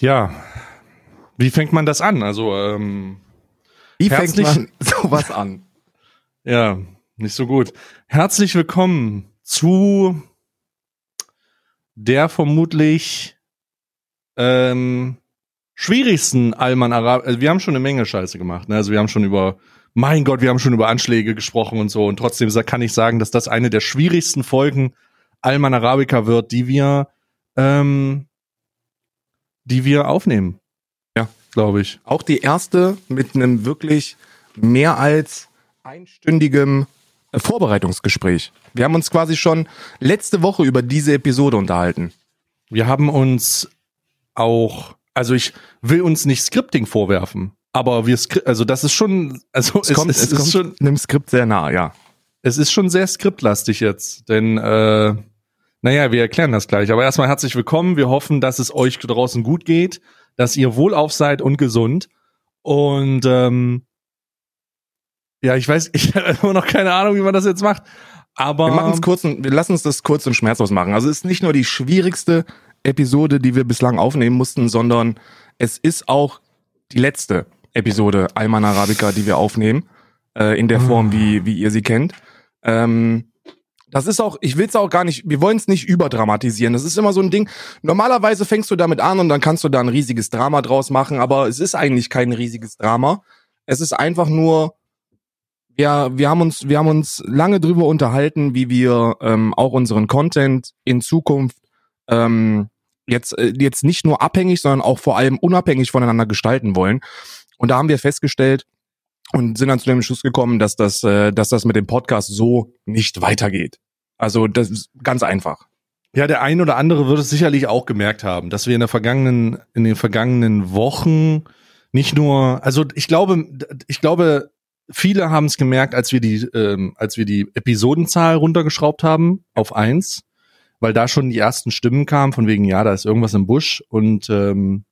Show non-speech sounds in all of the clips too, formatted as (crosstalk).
ja, wie fängt man das an? Also, ähm, wie fängt man (laughs) sowas an? Ja, nicht so gut. Herzlich willkommen zu der vermutlich ähm, schwierigsten Alman Arab. Also wir haben schon eine Menge Scheiße gemacht. Ne? Also wir haben schon über, mein Gott, wir haben schon über Anschläge gesprochen und so. Und trotzdem kann ich sagen, dass das eine der schwierigsten Folgen Alman Arabica wird, die wir, ähm, die wir aufnehmen. Ja, glaube ich. Auch die erste mit einem wirklich mehr als einstündigem Vorbereitungsgespräch. Wir haben uns quasi schon letzte Woche über diese Episode unterhalten. Wir haben uns auch, also ich will uns nicht Scripting vorwerfen, aber wir, also das ist schon, also es, es kommt, es, es kommt schon einem Skript sehr nah, ja. Es ist schon sehr skriptlastig jetzt, denn äh, naja, wir erklären das gleich. Aber erstmal herzlich willkommen. Wir hoffen, dass es euch draußen gut geht, dass ihr wohlauf seid und gesund. Und ähm, ja, ich weiß, (laughs) ich habe immer noch keine Ahnung, wie man das jetzt macht. Aber wir machen es kurz und wir lassen uns das kurz und schmerzlos machen. Also es ist nicht nur die schwierigste Episode, die wir bislang aufnehmen mussten, sondern es ist auch die letzte Episode Alman Arabica, die wir aufnehmen, äh, in der Form, wie, wie ihr sie kennt. Ähm, das ist auch, ich will es auch gar nicht, wir wollen es nicht überdramatisieren. Das ist immer so ein Ding. Normalerweise fängst du damit an und dann kannst du da ein riesiges Drama draus machen, aber es ist eigentlich kein riesiges Drama. Es ist einfach nur ja, wir haben uns, wir haben uns lange drüber unterhalten, wie wir ähm, auch unseren Content in Zukunft ähm, jetzt äh, jetzt nicht nur abhängig, sondern auch vor allem unabhängig voneinander gestalten wollen. Und da haben wir festgestellt und sind dann zu dem Schluss gekommen, dass das, äh, dass das mit dem Podcast so nicht weitergeht. Also das ist ganz einfach. Ja, der ein oder andere wird es sicherlich auch gemerkt haben, dass wir in der vergangenen, in den vergangenen Wochen nicht nur, also ich glaube, ich glaube, viele haben es gemerkt, als wir die, ähm, als wir die Episodenzahl runtergeschraubt haben auf eins, weil da schon die ersten Stimmen kamen von wegen, ja, da ist irgendwas im Busch und ähm,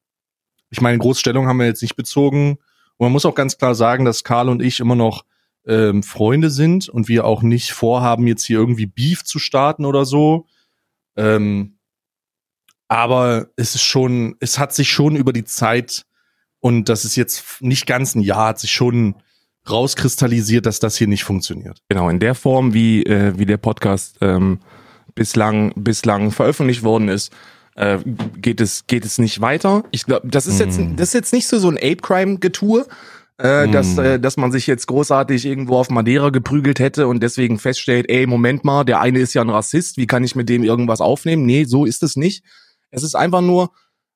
ich meine, Großstellung haben wir jetzt nicht bezogen. Und man muss auch ganz klar sagen, dass Karl und ich immer noch ähm, Freunde sind und wir auch nicht vorhaben, jetzt hier irgendwie Beef zu starten oder so. Ähm, aber es ist schon, es hat sich schon über die Zeit und das ist jetzt nicht ganz ein Jahr, hat sich schon rauskristallisiert, dass das hier nicht funktioniert. Genau, in der Form, wie, äh, wie der Podcast ähm, bislang, bislang veröffentlicht worden ist, äh, geht es geht es nicht weiter. Ich glaube, das ist jetzt mm. das ist jetzt nicht so so ein Ape Crime Getue, äh, mm. dass äh, dass man sich jetzt großartig irgendwo auf Madeira geprügelt hätte und deswegen feststellt, ey Moment mal, der eine ist ja ein Rassist, wie kann ich mit dem irgendwas aufnehmen? Nee, so ist es nicht. Es ist einfach nur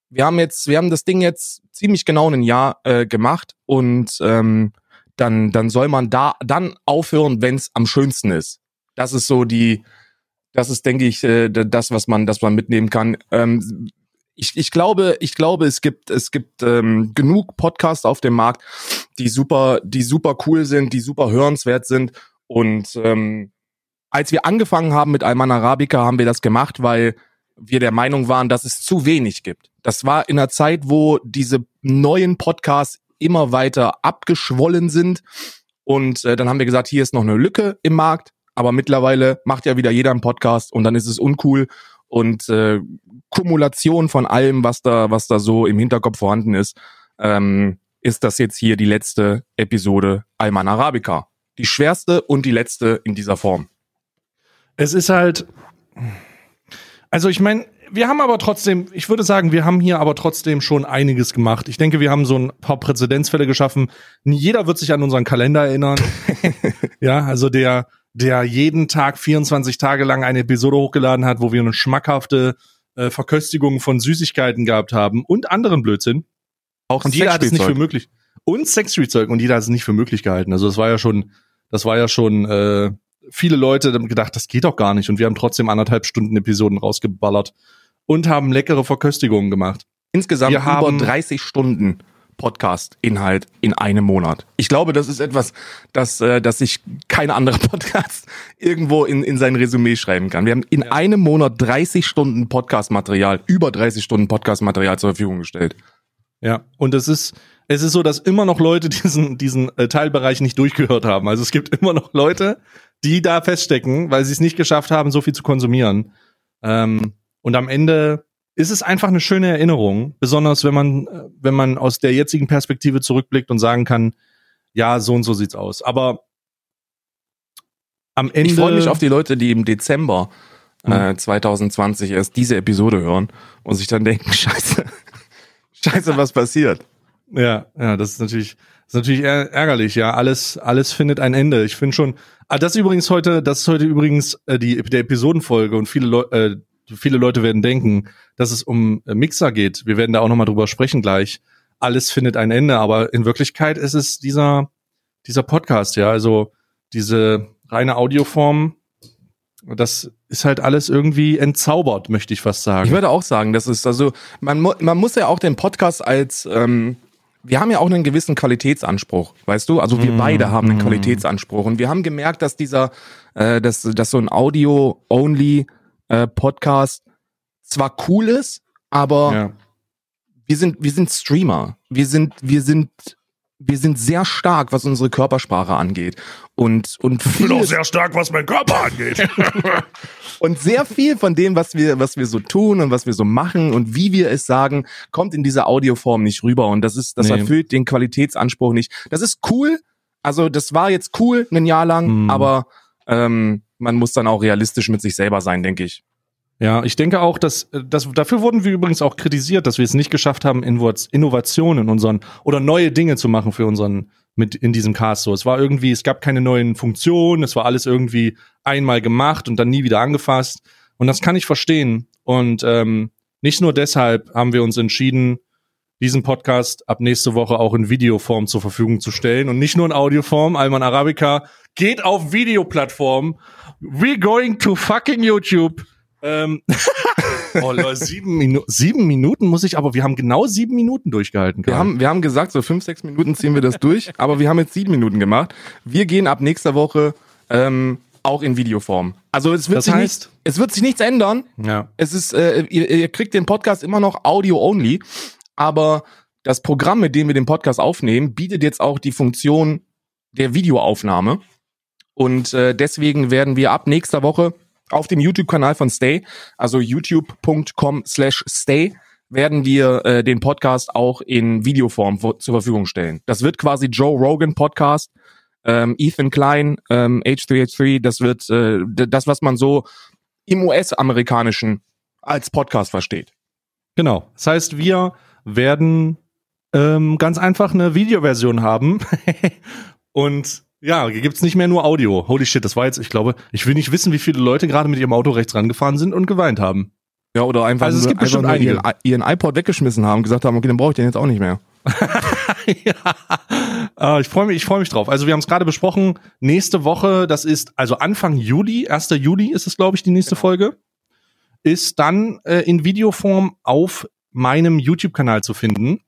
wir haben jetzt wir haben das Ding jetzt ziemlich genau ein Jahr äh, gemacht und ähm, dann, dann soll man da dann aufhören, wenn es am schönsten ist. Das ist so die, das ist, denke ich, äh, das, was man, das man mitnehmen kann. Ähm, ich, ich glaube, ich glaube, es gibt, es gibt ähm, genug Podcasts auf dem Markt, die super, die super cool sind, die super hörenswert sind. Und ähm, als wir angefangen haben mit Alman Arabica, haben wir das gemacht, weil wir der Meinung waren, dass es zu wenig gibt. Das war in einer Zeit, wo diese neuen Podcasts immer weiter abgeschwollen sind. Und äh, dann haben wir gesagt, hier ist noch eine Lücke im Markt, aber mittlerweile macht ja wieder jeder einen Podcast und dann ist es uncool. Und äh, Kumulation von allem, was da, was da so im Hinterkopf vorhanden ist, ähm, ist das jetzt hier die letzte Episode Alman Arabica. Die schwerste und die letzte in dieser Form. Es ist halt, also ich meine, wir haben aber trotzdem, ich würde sagen, wir haben hier aber trotzdem schon einiges gemacht. Ich denke, wir haben so ein paar Präzedenzfälle geschaffen. Jeder wird sich an unseren Kalender erinnern. (laughs) ja, also der, der jeden Tag 24 Tage lang eine Episode hochgeladen hat, wo wir eine schmackhafte äh, Verköstigung von Süßigkeiten gehabt haben und anderen Blödsinn. Auch und jeder hat es nicht für möglich. Und Sexspielzeug und jeder hat es nicht für möglich gehalten. Also das war ja schon, das war ja schon äh, viele Leute haben gedacht, das geht doch gar nicht. Und wir haben trotzdem anderthalb Stunden Episoden rausgeballert und haben leckere Verköstigungen gemacht. Insgesamt wir haben über 30 Stunden Podcast-Inhalt in einem Monat. Ich glaube, das ist etwas, das, äh, das sich kein anderer (laughs) Podcast irgendwo in, in sein Resümee schreiben kann. Wir haben in ja. einem Monat 30 Stunden Podcast-Material, über 30 Stunden Podcast-Material zur Verfügung gestellt. Ja, und es ist, es ist so, dass immer noch Leute diesen, diesen äh, Teilbereich nicht durchgehört haben. Also es gibt (laughs) immer noch Leute, die da feststecken, weil sie es nicht geschafft haben, so viel zu konsumieren. Ähm, und am Ende ist es einfach eine schöne Erinnerung, besonders wenn man, äh, wenn man aus der jetzigen Perspektive zurückblickt und sagen kann, ja, so und so sieht's aus. Aber am Ende. Ich freue mich auf die Leute, die im Dezember Mhm. äh, 2020 erst diese Episode hören und sich dann denken, (laughs) scheiße, scheiße, was passiert? Ja, ja, das ist natürlich, das ist natürlich är- ärgerlich, ja. Alles, alles findet ein Ende. Ich finde schon. Ah, das ist übrigens heute, das ist heute übrigens äh, die der Episodenfolge und viele Leute, äh, viele Leute werden denken, dass es um äh, Mixer geht. Wir werden da auch nochmal drüber sprechen gleich. Alles findet ein Ende, aber in Wirklichkeit ist es dieser, dieser Podcast, ja. Also diese reine Audioform, das ist halt alles irgendwie entzaubert, möchte ich fast sagen. Ich würde auch sagen, das ist also, man, mu- man muss ja auch den Podcast als, ähm, wir haben ja auch einen gewissen Qualitätsanspruch, weißt du? Also wir beide haben einen Qualitätsanspruch und wir haben gemerkt, dass dieser, äh, dass, dass so ein Audio-only äh, Podcast zwar cool ist, aber ja. wir sind, wir sind Streamer. Wir sind, wir sind, wir sind sehr stark, was unsere Körpersprache angeht. Und, und vieles- stark, was mein Körper angeht. (laughs) (laughs) Und sehr viel von dem, was wir, was wir so tun und was wir so machen und wie wir es sagen, kommt in dieser Audioform nicht rüber. Und das ist, das Nee. erfüllt den Qualitätsanspruch nicht. Das ist cool. Also das war jetzt cool, ein Jahr lang, Hm. aber ähm, man muss dann auch realistisch mit sich selber sein, denke ich. Ja, ich denke auch, dass, dass dafür wurden wir übrigens auch kritisiert, dass wir es nicht geschafft haben, Innovationen in unseren oder neue Dinge zu machen für unseren mit in diesem Cast. So, es war irgendwie, es gab keine neuen Funktionen, es war alles irgendwie einmal gemacht und dann nie wieder angefasst. Und das kann ich verstehen. Und ähm, nicht nur deshalb haben wir uns entschieden, diesen Podcast ab nächste Woche auch in Videoform zur Verfügung zu stellen und nicht nur in Audioform. Alman Arabica geht auf Videoplattform. We're going to fucking YouTube. Ähm, (laughs) oh, Leute, sieben, Minu sieben Minuten muss ich, aber wir haben genau sieben Minuten durchgehalten. Wir haben, wir haben gesagt, so fünf, sechs Minuten ziehen wir das durch, (laughs) aber wir haben jetzt sieben Minuten gemacht. Wir gehen ab nächster Woche ähm, auch in Videoform. Also es wird, Das sich, heißt- nicht, es wird sich nichts ändern. ja. Es ist, äh, ihr, ihr kriegt den Podcast immer noch Audio-only, aber das Programm, mit dem wir den Podcast aufnehmen, bietet jetzt auch die Funktion der Videoaufnahme. Und äh, deswegen werden wir ab nächster Woche auf dem YouTube-Kanal von Stay, also youtube.com slash stay, werden wir äh, den Podcast auch in Videoform zur Verfügung stellen. Das wird quasi Joe Rogan Podcast, ähm, Ethan Klein, ähm, H3H3, das wird äh, das, was man so im US-amerikanischen als Podcast versteht. Genau. Das heißt, wir werden ähm, ganz einfach eine Videoversion haben. (laughs) Und ja, hier gibt's nicht mehr nur Audio. Holy shit, das war jetzt, ich glaube, ich will nicht wissen, wie viele Leute gerade mit ihrem Auto rechts rangefahren sind und geweint haben. Ja, oder einfach, Also es gibt bestimmt einfach nur ihren, einige. ihren iPod weggeschmissen haben, gesagt haben, okay, dann brauche ich den jetzt auch nicht mehr. (laughs) ja. Äh, ich freue mich, ich freue mich drauf. Also wir haben es gerade besprochen. Nächste Woche, das ist also Anfang Juli, 1. Juli ist es, glaube ich, die nächste Folge, ist dann äh, in Videoform auf meinem YouTube-Kanal zu finden.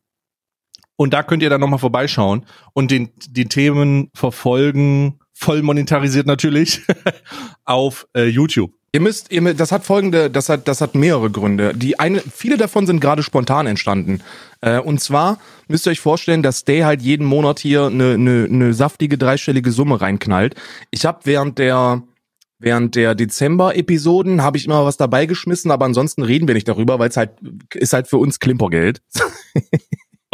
Und da könnt ihr dann nochmal vorbeischauen und den, die Themen verfolgen, voll monetarisiert natürlich, (laughs) auf äh, YouTube. Ihr müsst, ihr, das hat folgende, das hat, das hat mehrere Gründe. Die eine, viele davon sind gerade spontan entstanden. Äh, und zwar müsst ihr euch vorstellen, dass Stay halt jeden Monat hier eine, eine, eine saftige dreistellige Summe reinknallt. Ich habe während der während der Dezember-Episoden habe ich immer was dabei geschmissen, aber ansonsten reden wir nicht darüber, weil es halt ist halt für uns Klimpergeld. (laughs)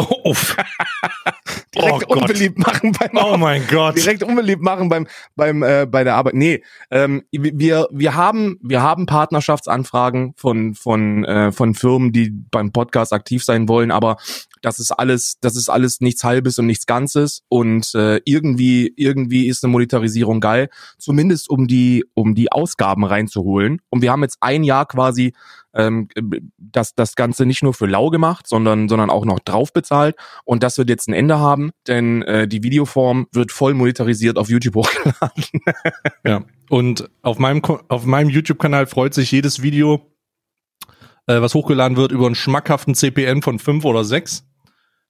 Oh, uff. (laughs) Direkt Oh unbeliebt machen beim oh mein Gott. direkt unbeliebt machen beim beim äh, bei der Arbeit. Nee, ähm, wir wir haben wir haben Partnerschaftsanfragen von von äh, von Firmen, die beim Podcast aktiv sein wollen, aber das ist alles das ist alles nichts halbes und nichts ganzes und äh, irgendwie irgendwie ist eine Monetarisierung geil, zumindest um die um die Ausgaben reinzuholen. Und wir haben jetzt ein Jahr quasi ähm, das das Ganze nicht nur für lau gemacht, sondern sondern auch noch drauf bezahlt und das wird jetzt ein Ende haben, denn äh, die Videoform wird voll monetarisiert auf YouTube hochgeladen. (laughs) Ja. Und auf meinem, auf meinem YouTube-Kanal freut sich jedes Video, äh, was hochgeladen wird, über einen schmackhaften CPM von fünf oder sechs.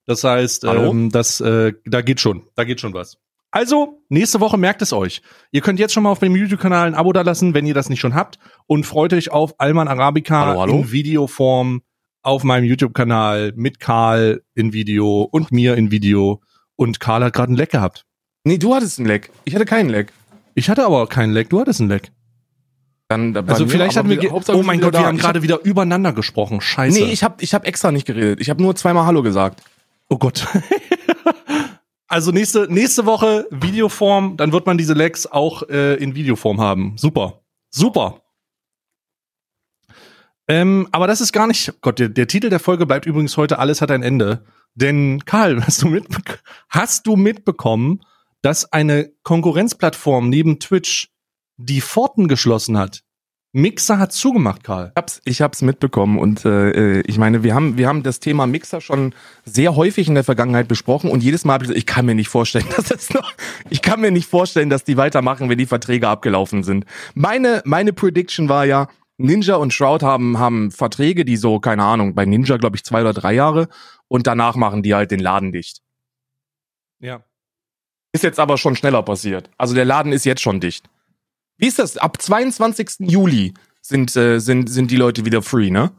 Das heißt, ähm, das, äh, da geht schon, da geht schon was. Also, nächste Woche merkt es euch. Ihr könnt jetzt schon mal auf dem YouTube-Kanal ein Abo dalassen, wenn ihr das nicht schon habt. Und freut euch auf Alman Arabica Hallo, hallo? in Videoform auf meinem YouTube-Kanal mit Karl in Video und mir in Video. Und Karl hat gerade ein Leck gehabt. nee, du hattest einen Leck. Ich hatte keinen Leck. Ich hatte aber keinen Leck, du hattest ein Leck. Dann, also mir, vielleicht hatten wir, wir oh mein Gott, wir haben gerade wieder übereinander gesprochen. Scheiße. Nee, ich habe ich hab extra nicht geredet. Ich habe nur zweimal Hallo gesagt. Oh Gott. (laughs) also nächste, nächste Woche Videoform, dann wird man diese Legs auch äh, in Videoform haben. Super. Super. Ähm, aber das ist gar nicht, Gott, der, der Titel der Folge bleibt übrigens heute Alles hat ein Ende. Denn Karl, hast du, mit, hast du mitbekommen, dass eine Konkurrenzplattform neben Twitch die Pforten geschlossen hat? Mixer hat zugemacht, Karl. Ich hab's, ich hab's mitbekommen und äh, ich meine, wir haben, wir haben das Thema Mixer schon sehr häufig in der Vergangenheit besprochen und jedes Mal habe ich gesagt, ich kann mir nicht vorstellen, (laughs) dass das noch, ich kann mir nicht vorstellen, dass die weitermachen, wenn die Verträge abgelaufen sind. Meine, meine Prediction war ja, Ninja und Shroud haben, haben Verträge, die so, keine Ahnung, bei Ninja glaube ich zwei oder drei Jahre und danach machen die halt den Laden dicht. Ja. Ist jetzt aber schon schneller passiert. Also der Laden ist jetzt schon dicht. Wie ist das? Ab 22. Juli sind, äh, sind, sind die Leute wieder free, ne?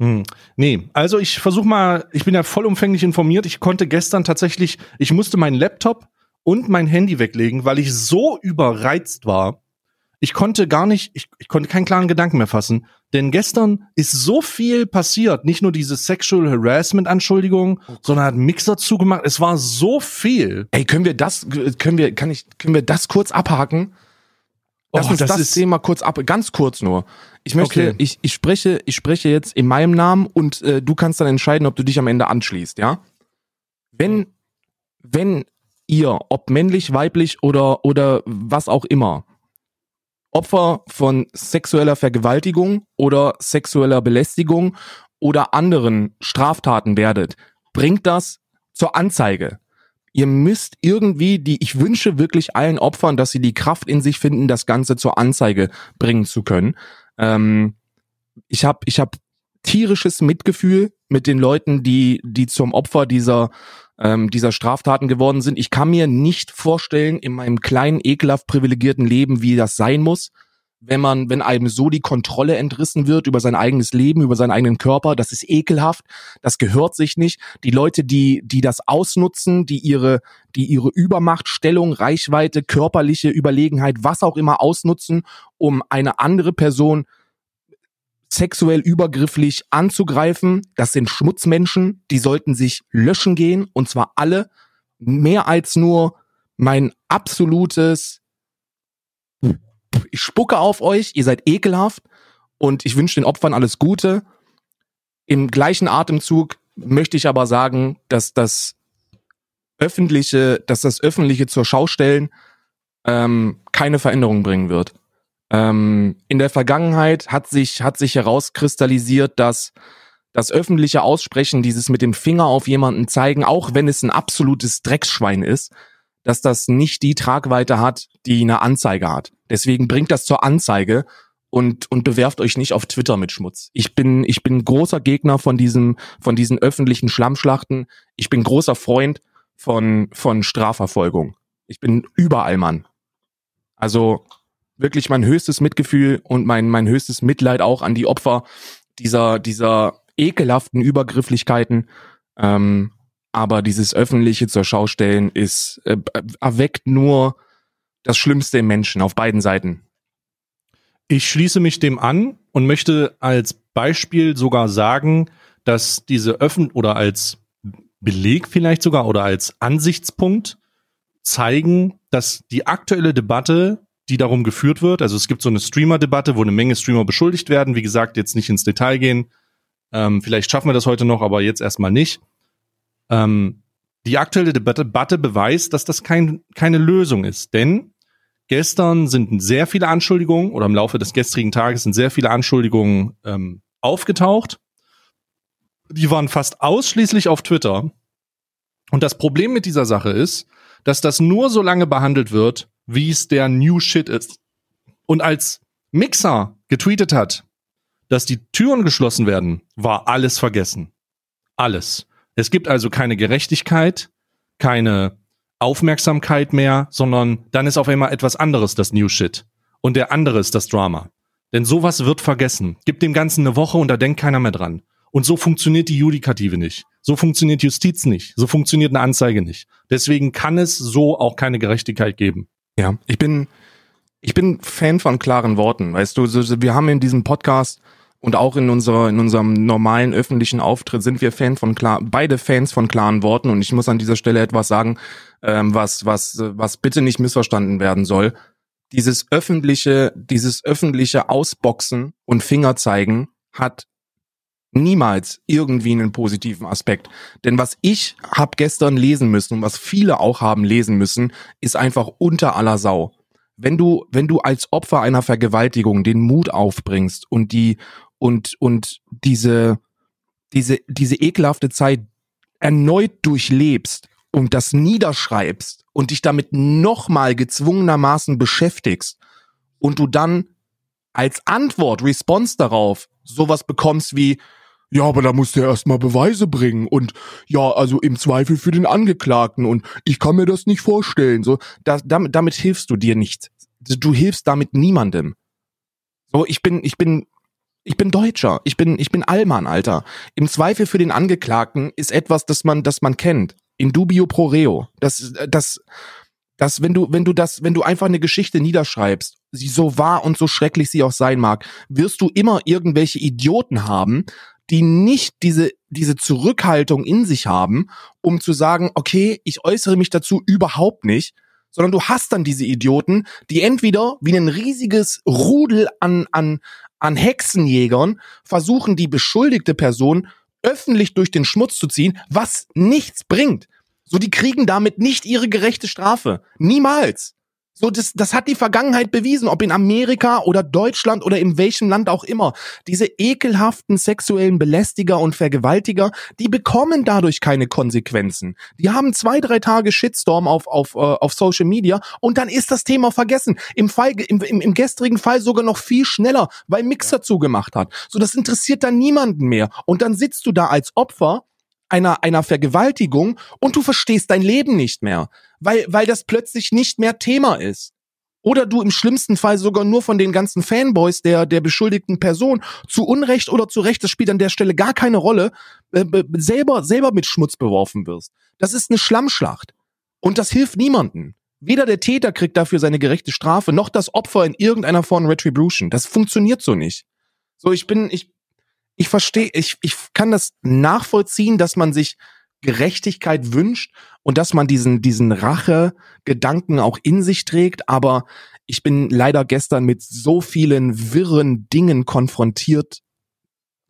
Hm. Nee, also ich versuche mal, ich bin ja vollumfänglich informiert. Ich konnte gestern tatsächlich, ich musste meinen Laptop und mein Handy weglegen, weil ich so überreizt war, ich konnte gar nicht, ich, ich konnte keinen klaren Gedanken mehr fassen. Denn gestern ist so viel passiert. Nicht nur diese Sexual Harassment Anschuldigung, oh sondern hat Mixer zugemacht. Es war so viel. Ey, können wir das, können wir, kann ich, können wir das kurz abhaken? Lass oh, uns das, das Thema kurz ab, ganz kurz nur. Ich möchte, okay. ich, ich spreche, ich spreche jetzt in meinem Namen und äh, du kannst dann entscheiden, ob du dich am Ende anschließt, ja? Wenn, wenn ihr, ob männlich, weiblich oder, oder was auch immer, Opfer von sexueller Vergewaltigung oder sexueller Belästigung oder anderen Straftaten werdet, bringt das zur Anzeige. Ihr müsst irgendwie die, ich wünsche wirklich allen Opfern, dass sie die Kraft in sich finden, das Ganze zur Anzeige bringen zu können. Ähm, ich habe ich hab tierisches Mitgefühl mit den Leuten, die, die zum Opfer dieser ähm, dieser Straftaten geworden sind. Ich kann mir nicht vorstellen, in meinem kleinen, ekelhaft privilegierten Leben, wie das sein muss, wenn man, wenn einem so die Kontrolle entrissen wird über sein eigenes Leben, über seinen eigenen Körper, das ist ekelhaft, das gehört sich nicht. Die Leute, die, die das ausnutzen, die ihre, die ihre Übermacht, Stellung, Reichweite, körperliche Überlegenheit, was auch immer ausnutzen, um eine andere Person sexuell übergrifflich anzugreifen. Das sind Schmutzmenschen, die sollten sich löschen gehen und zwar alle. Mehr als nur mein absolutes, ich spucke auf euch, ihr seid ekelhaft und ich wünsche den Opfern alles Gute. Im gleichen Atemzug möchte ich aber sagen, dass das öffentliche, dass das öffentliche zur Schaustellen ähm, keine Veränderung bringen wird. Ähm, in der Vergangenheit hat sich, hat sich herauskristallisiert, dass das öffentliche Aussprechen, dieses mit dem Finger auf jemanden zeigen, auch wenn es ein absolutes Drecksschwein ist, dass das nicht die Tragweite hat, die eine Anzeige hat. Deswegen bringt das zur Anzeige und, und bewerft euch nicht auf Twitter mit Schmutz. Ich bin, ich bin großer Gegner von diesem, von diesen öffentlichen Schlammschlachten. Ich bin großer Freund von, von Strafverfolgung. Ich bin überall Mann. Also wirklich mein höchstes Mitgefühl und mein, mein höchstes Mitleid auch an die Opfer dieser, dieser ekelhaften Übergrifflichkeiten. Ähm, aber dieses öffentliche zur Schaustellen ist, äh, erweckt nur das Schlimmste im Menschen auf beiden Seiten. Ich schließe mich dem an und möchte als Beispiel sogar sagen, dass diese Öffn oder als Beleg vielleicht sogar oder als Ansichtspunkt zeigen, dass die aktuelle Debatte die darum geführt wird. Also es gibt so eine Streamer-Debatte, wo eine Menge Streamer beschuldigt werden. Wie gesagt, jetzt nicht ins Detail gehen. Ähm, vielleicht schaffen wir das heute noch, aber jetzt erstmal nicht. Ähm, die aktuelle Debatte, beweist, dass das kein, keine Lösung ist. Denn gestern sind sehr viele Anschuldigungen oder im Laufe des gestrigen Tages sind sehr viele Anschuldigungen ähm, aufgetaucht. Die waren fast ausschließlich auf Twitter. Und das Problem mit dieser Sache ist, dass das nur so lange behandelt wird, wie es der New Shit ist. Und als Mixer getweetet hat, dass die Türen geschlossen werden, war alles vergessen. Alles. Es gibt also keine Gerechtigkeit, keine Aufmerksamkeit mehr, sondern dann ist auf einmal etwas anderes das New Shit. Und der andere ist das Drama. Denn sowas wird vergessen. Gibt dem Ganzen eine Woche und da denkt keiner mehr dran. Und so funktioniert die Judikative nicht. So funktioniert Justiz nicht. So funktioniert eine Anzeige nicht. Deswegen kann es so auch keine Gerechtigkeit geben. Ja, ich bin, ich bin Fan von klaren Worten. Weißt du, wir haben in diesem Podcast und auch in unserer in unserem normalen öffentlichen Auftritt sind wir Fan von klar beide Fans von klaren Worten und ich muss an dieser Stelle etwas sagen, ähm, was was was bitte nicht missverstanden werden soll. Dieses öffentliche dieses öffentliche Ausboxen und Fingerzeigen hat niemals irgendwie einen positiven Aspekt. Denn was ich hab gestern lesen müssen und was viele auch haben lesen müssen, ist einfach unter aller Sau. Wenn du, wenn du als Opfer einer Vergewaltigung den Mut aufbringst und die, und, und diese, diese, diese ekelhafte Zeit erneut durchlebst und das niederschreibst und dich damit nochmal gezwungenermaßen beschäftigst und du dann als Antwort, Response darauf, sowas bekommst wie, ja, aber da musst du ja erstmal Beweise bringen und ja, also im Zweifel für den Angeklagten und ich kann mir das nicht vorstellen. So, da, damit, damit hilfst du dir nicht. Du hilfst damit niemandem. So, ich bin, ich bin, ich bin Deutscher. Ich bin, ich bin Allmann, Alter. Im Zweifel für den Angeklagten ist etwas, das man, das man kennt. In dubio pro reo. Das, das, das, wenn du, wenn du das, wenn du einfach eine Geschichte niederschreibst, sie so wahr und so schrecklich sie auch sein mag, wirst du immer irgendwelche Idioten haben, die nicht diese, diese Zurückhaltung in sich haben, um zu sagen, okay, ich äußere mich dazu überhaupt nicht, sondern du hast dann diese Idioten, die entweder wie ein riesiges Rudel an, an, an Hexenjägern versuchen, die beschuldigte Person öffentlich durch den Schmutz zu ziehen, was nichts bringt. So, die kriegen damit nicht ihre gerechte Strafe. Niemals. So, das, das hat die Vergangenheit bewiesen, ob in Amerika oder Deutschland oder in welchem Land auch immer. Diese ekelhaften sexuellen Belästiger und Vergewaltiger, die bekommen dadurch keine Konsequenzen. Die haben zwei, drei Tage Shitstorm auf, auf, äh, auf Social Media und dann ist das Thema vergessen. Im, Fall, im, im, im gestrigen Fall sogar noch viel schneller, weil Mixer zugemacht hat. So, das interessiert dann niemanden mehr. Und dann sitzt du da als Opfer einer, einer Vergewaltigung und du verstehst dein Leben nicht mehr, weil, weil das plötzlich nicht mehr Thema ist. Oder du im schlimmsten Fall sogar nur von den ganzen Fanboys der, der beschuldigten Person zu Unrecht oder zu Recht, das spielt an der Stelle gar keine Rolle, äh, selber, selber mit Schmutz beworfen wirst. Das ist eine Schlammschlacht. Und das hilft niemanden. Weder der Täter kriegt dafür seine gerechte Strafe, noch das Opfer in irgendeiner Form Retribution. Das funktioniert so nicht. So, ich bin, ich, ich verstehe, ich, ich kann das nachvollziehen, dass man sich Gerechtigkeit wünscht und dass man diesen, diesen Rache-Gedanken auch in sich trägt, aber ich bin leider gestern mit so vielen wirren Dingen konfrontiert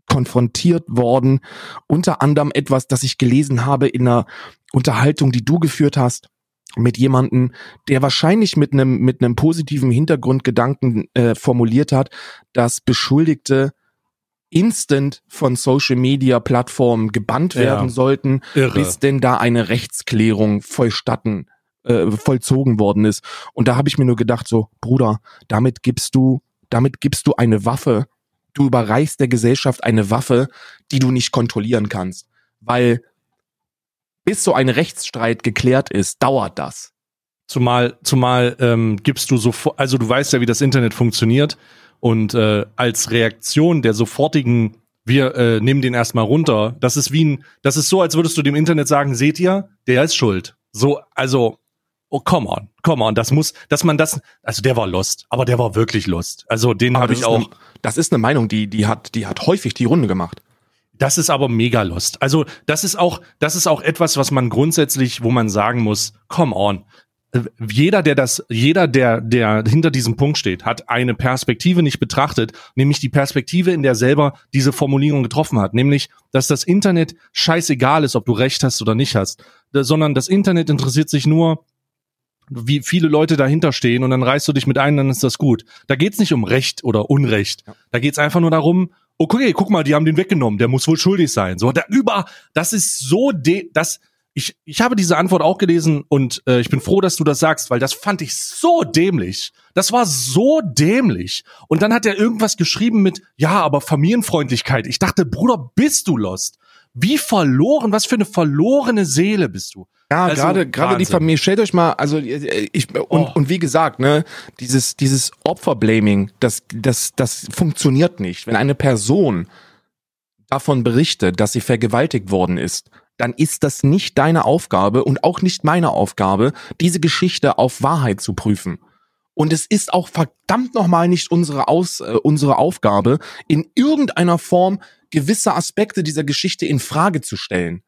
konfrontiert worden, unter anderem etwas, das ich gelesen habe in einer Unterhaltung, die du geführt hast mit jemanden, der wahrscheinlich mit einem mit einem positiven Hintergrundgedanken äh, formuliert hat, dass Beschuldigte instant von Social Media Plattformen gebannt werden ja, sollten, irre. bis denn da eine Rechtsklärung vollstatten äh, vollzogen worden ist. Und da habe ich mir nur gedacht, so Bruder, damit gibst du, damit gibst du eine Waffe, du überreichst der Gesellschaft eine Waffe, die du nicht kontrollieren kannst, weil bis so ein Rechtsstreit geklärt ist, dauert das. Zumal, zumal ähm, gibst du sofort, also du weißt ja, wie das Internet funktioniert. Und äh, als Reaktion der sofortigen, wir äh, nehmen den erstmal runter, das ist wie ein, das ist so, als würdest du dem Internet sagen, seht ihr, der ist schuld. So, also, oh, come on, come on, das muss, dass man das, also der war lost, aber der war wirklich lost. Also den habe ich auch. Eine, das ist eine Meinung, die, die hat, die hat häufig die Runde gemacht. Das ist aber mega lost. Also das ist auch, das ist auch etwas, was man grundsätzlich, wo man sagen muss, come on, jeder, der das, jeder, der, der hinter diesem Punkt steht, hat eine Perspektive nicht betrachtet, nämlich die Perspektive, in der selber diese Formulierung getroffen hat, nämlich, dass das Internet scheißegal ist, ob du recht hast oder nicht hast, sondern das Internet interessiert sich nur, wie viele Leute dahinter stehen und dann reißt du dich mit ein, dann ist das gut. Da geht's nicht um Recht oder Unrecht. Da geht's einfach nur darum, okay, guck mal, die haben den weggenommen, der muss wohl schuldig sein. So, da über, das ist so de, das, ich, ich habe diese Antwort auch gelesen und äh, ich bin froh, dass du das sagst, weil das fand ich so dämlich. Das war so dämlich. Und dann hat er irgendwas geschrieben mit, ja, aber Familienfreundlichkeit. Ich dachte, Bruder, bist du lost? Wie verloren, was für eine verlorene Seele bist du? Ja, also, gerade gerade die Familie, stellt euch mal, also ich und, oh. und wie gesagt, ne, dieses dieses Opferblaming, das das das funktioniert nicht. Wenn eine Person davon berichtet, dass sie vergewaltigt worden ist, dann ist das nicht deine Aufgabe und auch nicht meine Aufgabe, diese Geschichte auf Wahrheit zu prüfen. Und es ist auch verdammt nochmal nicht unsere, Aus, äh, unsere Aufgabe, in irgendeiner Form gewisse Aspekte dieser Geschichte in Frage zu stellen.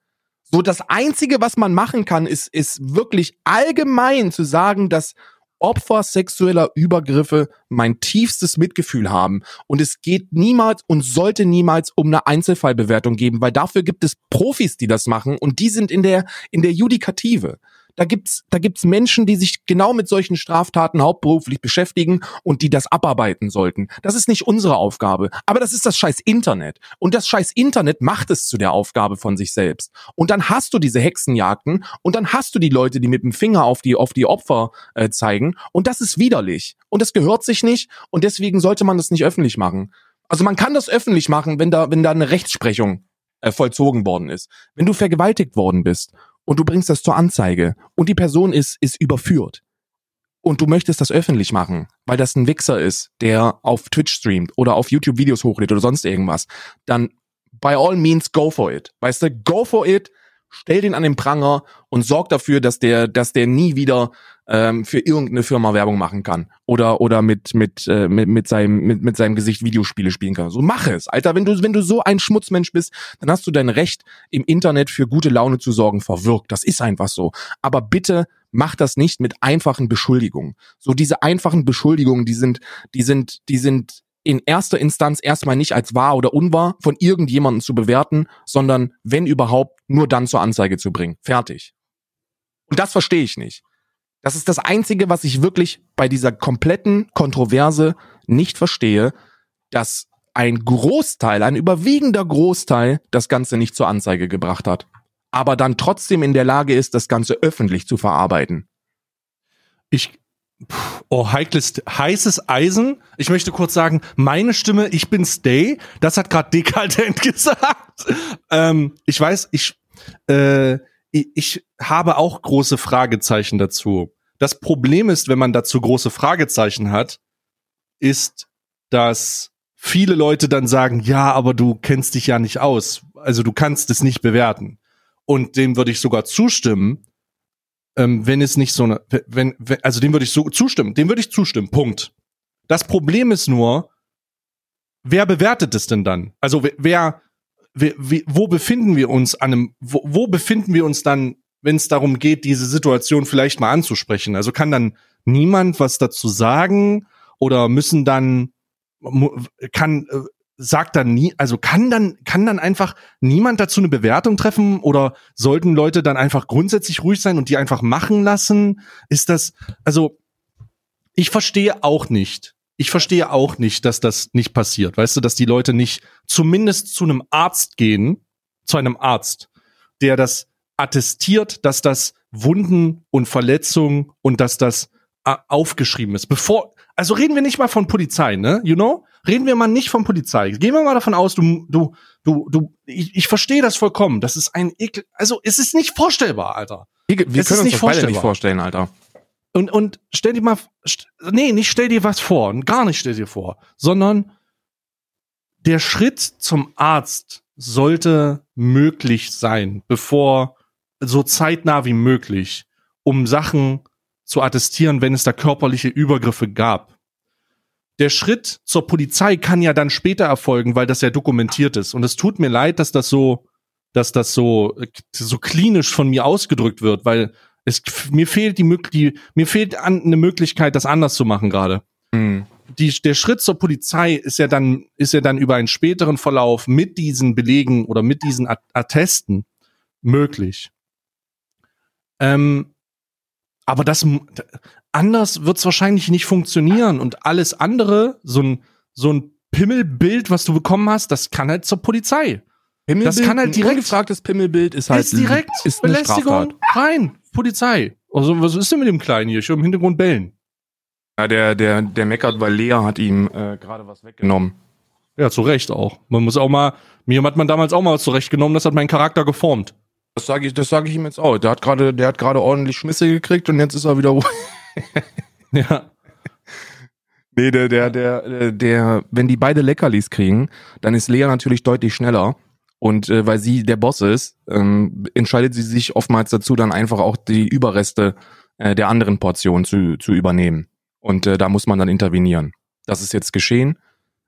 So, das einzige, was man machen kann, ist, ist wirklich allgemein zu sagen, dass Opfer sexueller Übergriffe mein tiefstes Mitgefühl haben. Und es geht niemals und sollte niemals um eine Einzelfallbewertung geben, weil dafür gibt es Profis, die das machen und die sind in der, in der Judikative. Da gibt's, da gibt's Menschen, die sich genau mit solchen Straftaten hauptberuflich beschäftigen und die das abarbeiten sollten. Das ist nicht unsere Aufgabe. Aber das ist das scheiß Internet. Und das scheiß Internet macht es zu der Aufgabe von sich selbst. Und dann hast du diese Hexenjagden und dann hast du die Leute, die mit dem Finger auf die, auf die Opfer äh, zeigen. Und das ist widerlich. Und das gehört sich nicht. Und deswegen sollte man das nicht öffentlich machen. Also man kann das öffentlich machen, wenn da, wenn da eine Rechtsprechung äh, vollzogen worden ist. Wenn du vergewaltigt worden bist und du bringst das zur Anzeige. Und die Person ist, ist überführt. Und du möchtest das öffentlich machen, weil das ein Wichser ist, der auf Twitch streamt oder auf YouTube Videos hochlädt oder sonst irgendwas, dann by all means go for it. Weißt du, go for it, stell den an den Pranger und sorg dafür, dass der, dass der nie wieder ähm, für irgendeine Firma Werbung machen kann oder oder mit mit äh, mit mit seinem mit, mit seinem Gesicht Videospiele spielen kann. So mach es, Alter. Wenn du wenn du so ein Schmutzmensch bist, dann hast du dein Recht im Internet für gute Laune zu sorgen verwirkt. Das ist einfach so. Aber bitte mach das nicht mit einfachen Beschuldigungen. So diese einfachen Beschuldigungen, die sind die sind die sind in erster Instanz erstmal nicht als wahr oder unwahr von irgendjemandem zu bewerten, sondern wenn überhaupt nur dann zur Anzeige zu bringen. Fertig. Und das verstehe ich nicht. Das ist das Einzige, was ich wirklich bei dieser kompletten Kontroverse nicht verstehe, dass ein Großteil, ein überwiegender Großteil das Ganze nicht zur Anzeige gebracht hat, aber dann trotzdem in der Lage ist, das Ganze öffentlich zu verarbeiten. Ich, oh, heikles, heißes Eisen. Ich möchte kurz sagen, meine Stimme, ich bin Stay. Das hat gerade Dekadent (laughs) gesagt. Ähm, ich weiß, ich, äh, ich habe auch große Fragezeichen dazu. Das Problem ist, wenn man dazu große Fragezeichen hat, ist, dass viele Leute dann sagen, ja, aber du kennst dich ja nicht aus. Also du kannst es nicht bewerten. Und dem würde ich sogar zustimmen, ähm, wenn es nicht so eine, wenn, wenn also dem würde ich so zustimmen, dem würde ich zustimmen. Punkt. Das Problem ist nur, wer bewertet es denn dann? Also wer, wer, wo befinden wir uns an einem, wo, wo befinden wir uns dann, wenn es darum geht, diese Situation vielleicht mal anzusprechen? Also kann dann niemand was dazu sagen oder müssen dann kann äh, sagt dann nie, also kann dann, kann dann einfach niemand dazu eine Bewertung treffen oder sollten Leute dann einfach grundsätzlich ruhig sein und die einfach machen lassen? Ist das, also, ich verstehe auch nicht. Ich verstehe auch nicht, dass das nicht passiert. Weißt du, dass die Leute nicht zumindest zu einem Arzt gehen, zu einem Arzt, der das attestiert, dass das Wunden und Verletzungen und dass das äh, aufgeschrieben ist. Bevor, also reden wir nicht mal von Polizei, ne? You know? Reden wir mal nicht von Polizei. Gehen wir mal davon aus, du, du, du, du, ich, ich verstehe das vollkommen. Das ist ein Ekel. Also, es ist nicht vorstellbar, Alter. Wir, wir es können uns das beide nicht vorstellen, Alter. Und, und stell dir mal, nee, nicht stell dir was vor, gar nicht stell dir vor, sondern der Schritt zum Arzt sollte möglich sein, bevor so zeitnah wie möglich, um Sachen zu attestieren, wenn es da körperliche Übergriffe gab. Der Schritt zur Polizei kann ja dann später erfolgen, weil das ja dokumentiert ist. Und es tut mir leid, dass das so, dass das so, so klinisch von mir ausgedrückt wird, weil es, mir fehlt die, die mir fehlt an, eine Möglichkeit, das anders zu machen gerade. Mhm. Die, der Schritt zur Polizei ist ja dann, ist ja dann über einen späteren Verlauf mit diesen Belegen oder mit diesen Attesten möglich. Ähm, aber das anders wird es wahrscheinlich nicht funktionieren und alles andere, so ein so ein Pimmelbild, was du bekommen hast, das kann halt zur Polizei. Pimmelbild, das kann halt direkt gefragtes Pimmelbild ist halt ist direkt ist eine Belästigung rein Polizei. Also was ist denn mit dem Kleinen hier? Ich höre im Hintergrund bellen. Ja, der der der meckert, weil Lea hat ihm äh, gerade was weggenommen. Ja, zu Recht auch. Man muss auch mal mir hat man damals auch mal was zurechtgenommen, das hat meinen Charakter geformt. Das sage ich, das sage ich ihm jetzt auch. Der hat gerade, der hat gerade ordentlich Schmisse gekriegt und jetzt ist er wieder ruhig. (laughs) ja. Nee, der, der, der, der, wenn die beide Leckerlis kriegen, dann ist Lea natürlich deutlich schneller. Und äh, weil sie der Boss ist, ähm, entscheidet sie sich oftmals dazu, dann einfach auch die Überreste äh, der anderen Portion zu, zu übernehmen. Und äh, da muss man dann intervenieren. Das ist jetzt geschehen.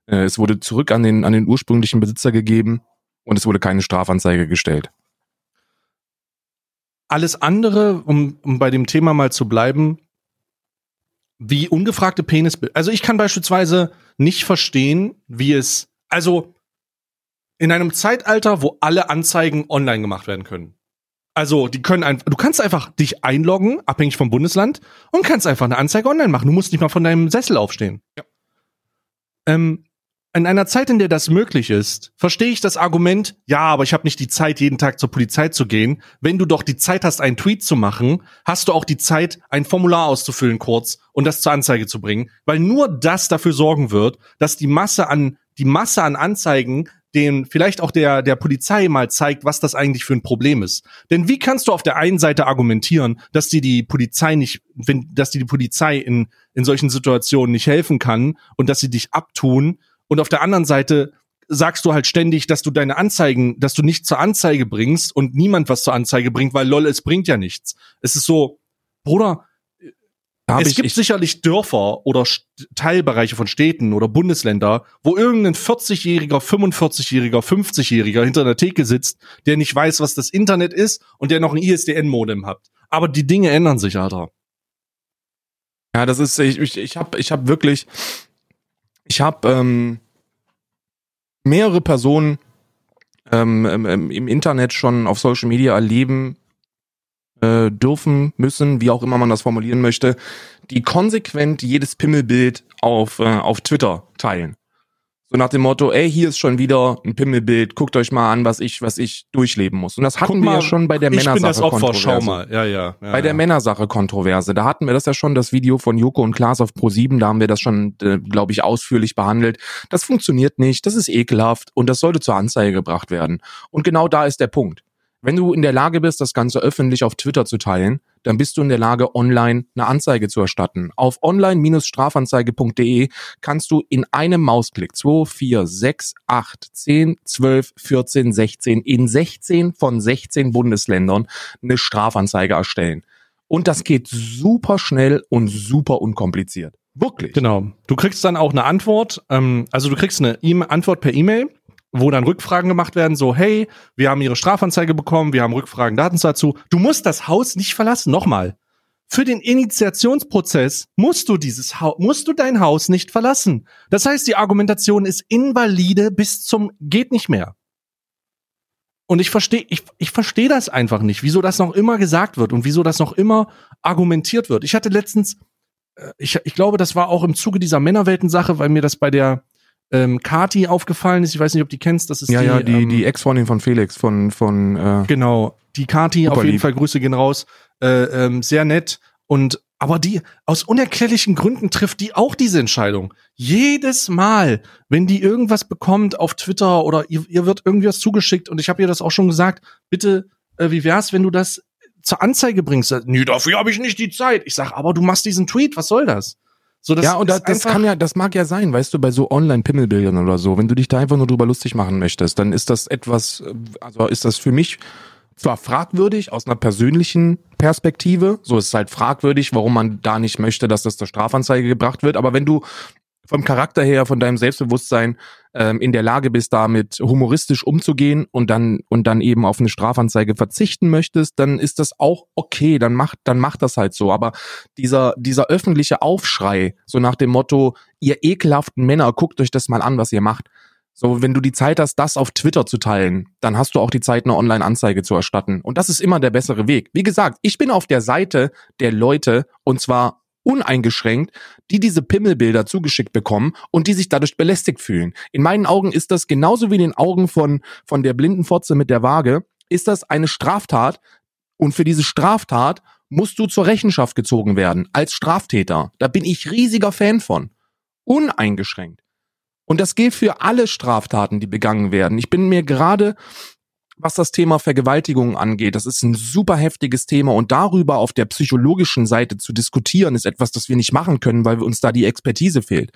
Äh, es wurde zurück an den, an den ursprünglichen Besitzer gegeben und es wurde keine Strafanzeige gestellt. Alles andere, um, um bei dem Thema mal zu bleiben, wie ungefragte Penis. Also ich kann beispielsweise nicht verstehen, wie es, also in einem Zeitalter, wo alle Anzeigen online gemacht werden können. Also, die können einfach, du kannst einfach dich einloggen, abhängig vom Bundesland, und kannst einfach eine Anzeige online machen. Du musst nicht mal von deinem Sessel aufstehen. Ja. Ähm, in einer Zeit, in der das möglich ist, verstehe ich das Argument, ja, aber ich habe nicht die Zeit, jeden Tag zur Polizei zu gehen. Wenn du doch die Zeit hast, einen Tweet zu machen, hast du auch die Zeit, ein Formular auszufüllen kurz und das zur Anzeige zu bringen, weil nur das dafür sorgen wird, dass die Masse an die Masse an Anzeigen den vielleicht auch der der Polizei mal zeigt, was das eigentlich für ein Problem ist. Denn wie kannst du auf der einen Seite argumentieren, dass dir die Polizei nicht, wenn, dass dir die Polizei in in solchen Situationen nicht helfen kann und dass sie dich abtun und auf der anderen Seite sagst du halt ständig, dass du deine Anzeigen, dass du nicht zur Anzeige bringst und niemand was zur Anzeige bringt, weil lol, es bringt ja nichts. Es ist so, Bruder, es ich, gibt ich, sicherlich Dörfer oder Teilbereiche von Städten oder Bundesländer, wo irgendein 40-jähriger, 45-jähriger, 50-jähriger hinter einer Theke sitzt, der nicht weiß, was das Internet ist und der noch ein ISDN-Modem hat. Aber die Dinge ändern sich, Alter. Ja, das ist, ich, ich, ich habe ich hab wirklich, ich habe ähm, mehrere Personen ähm, ähm, im Internet schon auf Social Media erleben äh, dürfen, müssen, wie auch immer man das formulieren möchte, die konsequent jedes Pimmelbild auf, äh, auf Twitter teilen. So nach dem Motto, ey, hier ist schon wieder ein Pimmelbild, guckt euch mal an, was ich, was ich durchleben muss. Und das hatten mal, wir ja schon bei der Männersache Kontroverse. Schau mal, ja, ja. ja bei der ja. Männersache Kontroverse, da hatten wir das ja schon, das Video von Joko und Klaas auf Pro7, da haben wir das schon, äh, glaube ich, ausführlich behandelt. Das funktioniert nicht, das ist ekelhaft und das sollte zur Anzeige gebracht werden. Und genau da ist der Punkt. Wenn du in der Lage bist, das Ganze öffentlich auf Twitter zu teilen, dann bist du in der Lage, online eine Anzeige zu erstatten. Auf online-strafanzeige.de kannst du in einem Mausklick 2, 4, 6, 8, 10, 12, 14, 16 in 16 von 16 Bundesländern eine Strafanzeige erstellen. Und das geht super schnell und super unkompliziert. Wirklich. Genau. Du kriegst dann auch eine Antwort. Ähm, also du kriegst eine e Antwort per E-Mail wo dann Rückfragen gemacht werden, so, hey, wir haben ihre Strafanzeige bekommen, wir haben Rückfragen, Daten dazu. Du musst das Haus nicht verlassen. Nochmal. Für den Initiationsprozess musst du dieses Haus, musst du dein Haus nicht verlassen. Das heißt, die Argumentation ist invalide bis zum geht nicht mehr. Und ich verstehe, ich, ich verstehe das einfach nicht, wieso das noch immer gesagt wird und wieso das noch immer argumentiert wird. Ich hatte letztens, äh, ich, ich glaube, das war auch im Zuge dieser Männerwelten-Sache, weil mir das bei der, ähm, Kati aufgefallen ist. Ich weiß nicht, ob die kennst. Das ist ja, die, ja, die, ähm, die Ex-Freundin von Felix, von, von äh, Genau, die Kati, auf jeden lieb. Fall Grüße gehen raus. Äh, ähm, sehr nett. Und aber die, aus unerklärlichen Gründen trifft die auch diese Entscheidung. Jedes Mal, wenn die irgendwas bekommt auf Twitter oder ihr, ihr wird irgendwie was zugeschickt und ich habe ihr das auch schon gesagt, bitte, äh, wie wär's, wenn du das zur Anzeige bringst? Nee, dafür habe ich nicht die Zeit. Ich sag, aber du machst diesen Tweet, was soll das? So, das ja, und das, das kann ja, das mag ja sein, weißt du, bei so Online-Pimmelbildern oder so, wenn du dich da einfach nur drüber lustig machen möchtest, dann ist das etwas, also ist das für mich zwar fragwürdig aus einer persönlichen Perspektive, so ist es halt fragwürdig, warum man da nicht möchte, dass das zur Strafanzeige gebracht wird, aber wenn du vom Charakter her, von deinem Selbstbewusstsein ähm, in der Lage bist, damit humoristisch umzugehen und dann und dann eben auf eine Strafanzeige verzichten möchtest, dann ist das auch okay, dann macht dann macht das halt so. Aber dieser dieser öffentliche Aufschrei, so nach dem Motto, ihr ekelhaften Männer, guckt euch das mal an, was ihr macht. So, wenn du die Zeit hast, das auf Twitter zu teilen, dann hast du auch die Zeit, eine Online-Anzeige zu erstatten. Und das ist immer der bessere Weg. Wie gesagt, ich bin auf der Seite der Leute und zwar uneingeschränkt, die diese Pimmelbilder zugeschickt bekommen und die sich dadurch belästigt fühlen. In meinen Augen ist das genauso wie in den Augen von, von der blinden Fotze mit der Waage, ist das eine Straftat und für diese Straftat musst du zur Rechenschaft gezogen werden als Straftäter. Da bin ich riesiger Fan von. Uneingeschränkt. Und das gilt für alle Straftaten, die begangen werden. Ich bin mir gerade was das Thema Vergewaltigung angeht. Das ist ein super heftiges Thema und darüber auf der psychologischen Seite zu diskutieren, ist etwas, das wir nicht machen können, weil uns da die Expertise fehlt.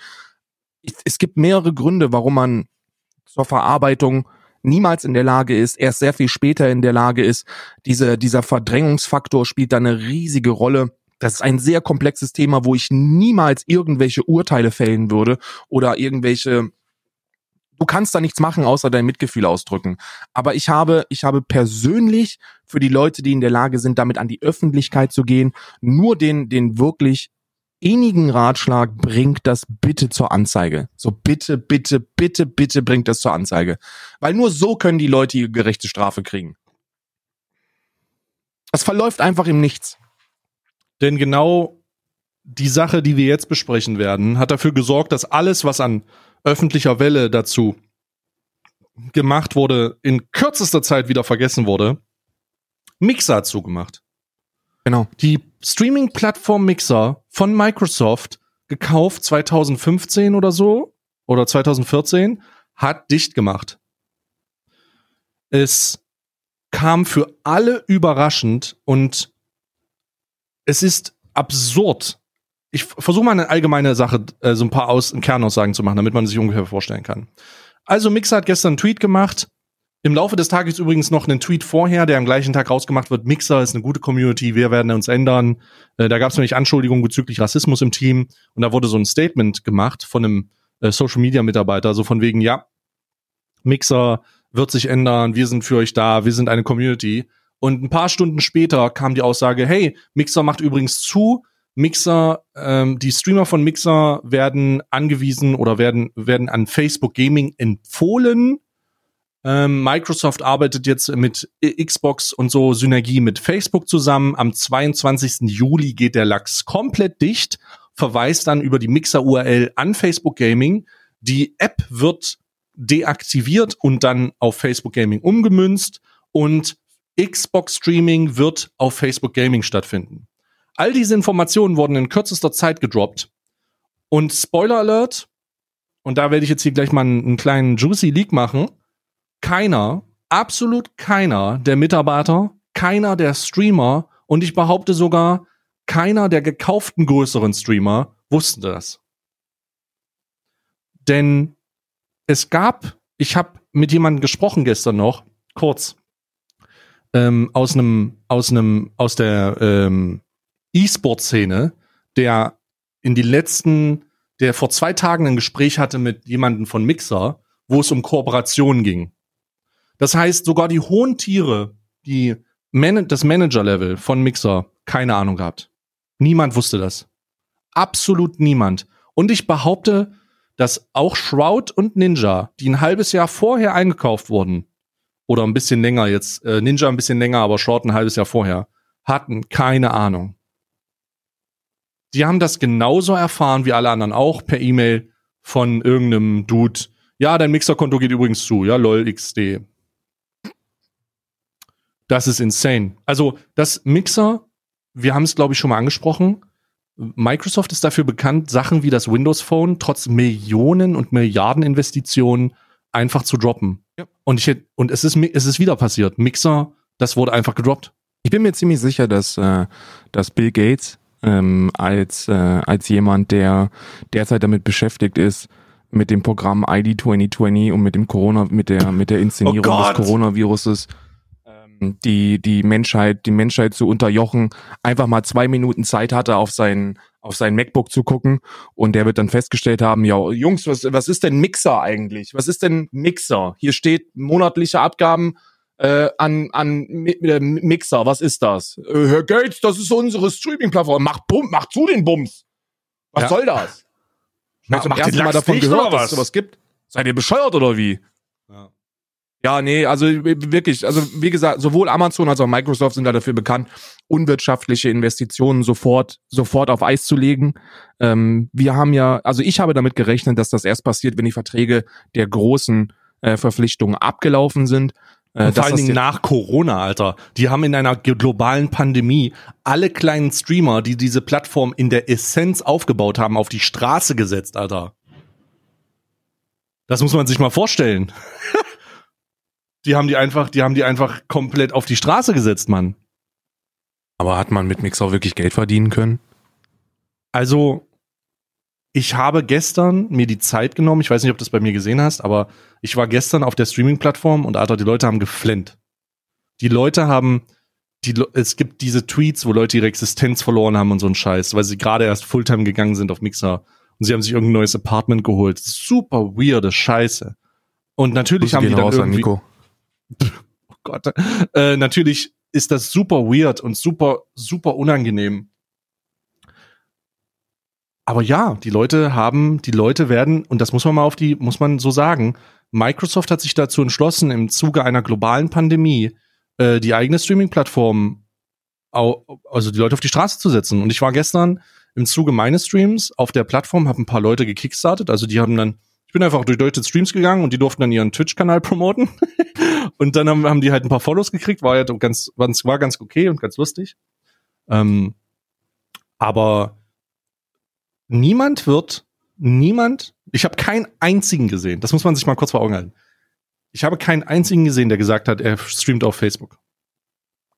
Es gibt mehrere Gründe, warum man zur Verarbeitung niemals in der Lage ist, erst sehr viel später in der Lage ist. Diese, dieser Verdrängungsfaktor spielt da eine riesige Rolle. Das ist ein sehr komplexes Thema, wo ich niemals irgendwelche Urteile fällen würde oder irgendwelche du kannst da nichts machen, außer dein Mitgefühl ausdrücken. Aber ich habe, ich habe persönlich für die Leute, die in der Lage sind, damit an die Öffentlichkeit zu gehen, nur den, den wirklich innigen Ratschlag, bringt das bitte zur Anzeige. So bitte, bitte, bitte, bitte bringt das zur Anzeige. Weil nur so können die Leute ihre gerechte Strafe kriegen. Das verläuft einfach im Nichts. Denn genau die Sache, die wir jetzt besprechen werden, hat dafür gesorgt, dass alles, was an öffentlicher Welle dazu gemacht wurde, in kürzester Zeit wieder vergessen wurde. Mixer hat zugemacht. Genau. Die Streaming-Plattform Mixer von Microsoft, gekauft 2015 oder so, oder 2014, hat dicht gemacht. Es kam für alle überraschend und es ist absurd, ich versuche mal eine allgemeine Sache, äh, so ein paar Aus Kernaussagen zu machen, damit man sich ungefähr vorstellen kann. Also Mixer hat gestern einen Tweet gemacht. Im Laufe des Tages übrigens noch einen Tweet vorher, der am gleichen Tag rausgemacht wird. Mixer ist eine gute Community, wir werden uns ändern. Äh, da gab es nämlich Anschuldigungen bezüglich Rassismus im Team und da wurde so ein Statement gemacht von einem äh, Social Media Mitarbeiter, so von wegen, ja, Mixer wird sich ändern, wir sind für euch da, wir sind eine Community. Und ein paar Stunden später kam die Aussage, hey, Mixer macht übrigens zu, Mixer, ähm, die Streamer von Mixer werden angewiesen oder werden, werden an Facebook Gaming empfohlen. Ähm, Microsoft arbeitet jetzt mit Xbox und so Synergie mit Facebook zusammen. Am 22. Juli geht der Lachs komplett dicht, verweist dann über die Mixer-URL an Facebook Gaming. Die App wird deaktiviert und dann auf Facebook Gaming umgemünzt und Xbox Streaming wird auf Facebook Gaming stattfinden. All diese Informationen wurden in kürzester Zeit gedroppt. Und Spoiler Alert, und da werde ich jetzt hier gleich mal einen, kleinen Juicy Leak machen. Keiner, absolut keiner der Mitarbeiter, keiner der Streamer und ich behaupte sogar, keiner der gekauften größeren Streamer wusste das. Denn es gab, ich habe mit jemandem gesprochen gestern noch, kurz, ähm, aus einem, aus einem, aus der ähm, E-Sport-Szene, der in die letzten, der vor zwei Tagen ein Gespräch hatte mit jemandem von Mixer, wo es um Kooperationen ging. Das heißt, sogar die hohen Tiere, die Man das Manager-Level von Mixer, keine Ahnung gehabt. Niemand wusste das. Absolut niemand. Und ich behaupte, dass auch Shroud und Ninja, die ein halbes Jahr vorher eingekauft wurden, oder ein bisschen länger jetzt, äh, Ninja ein bisschen länger, aber Shroud ein halbes Jahr vorher, hatten keine Ahnung. Die haben das genauso erfahren wie alle anderen auch per E-Mail von irgendeinem Dude. Ja, dein Mixerkonto geht übrigens zu. Ja, lol XD. Das ist insane. Also, das Mixer, wir haben es glaube ich schon mal angesprochen. Microsoft ist dafür bekannt, Sachen wie das Windows Phone trotz Millionen und Milliarden Investitionen einfach zu droppen. Ja. Und ich und es ist es ist wieder passiert. Mixer, das wurde einfach gedroppt. Ich bin mir ziemlich sicher, dass äh, dass Bill Gates ähm, als, äh, als jemand, der derzeit damit beschäftigt ist, mit dem Programm ID 2020 und mit dem Corona, mit der, mit der Inszenierung oh des Coronaviruses ähm, die, die Menschheit, die Menschheit zu unterjochen, einfach mal zwei Minuten Zeit hatte, auf sein, auf sein MacBook zu gucken und der wird dann festgestellt haben, ja, Jungs, was, was ist denn Mixer eigentlich? Was ist denn Mixer? Hier steht monatliche Abgaben äh, an, an äh, Mixer. Was ist das? Äh, Herr Gates, das ist unsere Streaming-Plattform. Mach, Bum, mach zu den Bums. Was ja. soll das? Ich habe zum ersten Mal davon gehört, dass es sowas gibt. Seid ihr bescheuert oder wie? Ja. Ja, nee, also wirklich, also wie gesagt, sowohl Amazon als auch Microsoft sind da dafür bekannt, unwirtschaftliche Investitionen sofort, sofort auf Eis zu legen. Ähm, wir haben ja, also ich habe damit gerechnet, dass das erst passiert, wenn die Verträge der großen äh, Verpflichtungen abgelaufen sind. Äh, vor allen Dingen nach Corona, Alter. Die haben in einer globalen Pandemie alle kleinen Streamer, die diese Plattform in der Essenz aufgebaut haben, auf die Straße gesetzt, Alter. Das muss man sich mal vorstellen. (laughs) die haben die einfach, die haben die einfach komplett auf die Straße gesetzt, Mann. Aber hat man mit Mixer wirklich Geld verdienen können? Also, ich habe gestern mir die Zeit genommen, ich weiß nicht, ob du das bei mir gesehen hast, aber ich war gestern auf der Streaming-Plattform und Alter, die Leute haben geflennt. Die Leute haben die, es gibt diese Tweets, wo Leute ihre Existenz verloren haben und so ein Scheiß, weil sie gerade erst Fulltime gegangen sind auf Mixer und sie haben sich irgendein neues Apartment geholt. Super weirde Scheiße. Und natürlich haben die dann irgendwie, Nico. (laughs) oh Gott, äh, natürlich ist das super weird und super, super unangenehm. Aber ja, die Leute haben, die Leute werden, und das muss man mal auf die, muss man so sagen, Microsoft hat sich dazu entschlossen, im Zuge einer globalen Pandemie äh, die eigene Streaming-Plattform, also die Leute auf die Straße zu setzen. Und ich war gestern im Zuge meines Streams auf der Plattform, habe ein paar Leute gekickstartet. Also die haben dann, ich bin einfach durch deutsche Streams gegangen und die durften dann ihren Twitch-Kanal (laughs) promoten. und dann haben, haben die halt ein paar Follows gekriegt, war ja ganz, war ganz okay und ganz lustig. Ähm, aber niemand wird, niemand, ich habe keinen einzigen gesehen, das muss man sich mal kurz vor Augen halten. Ich habe keinen einzigen gesehen, der gesagt hat, er streamt auf Facebook.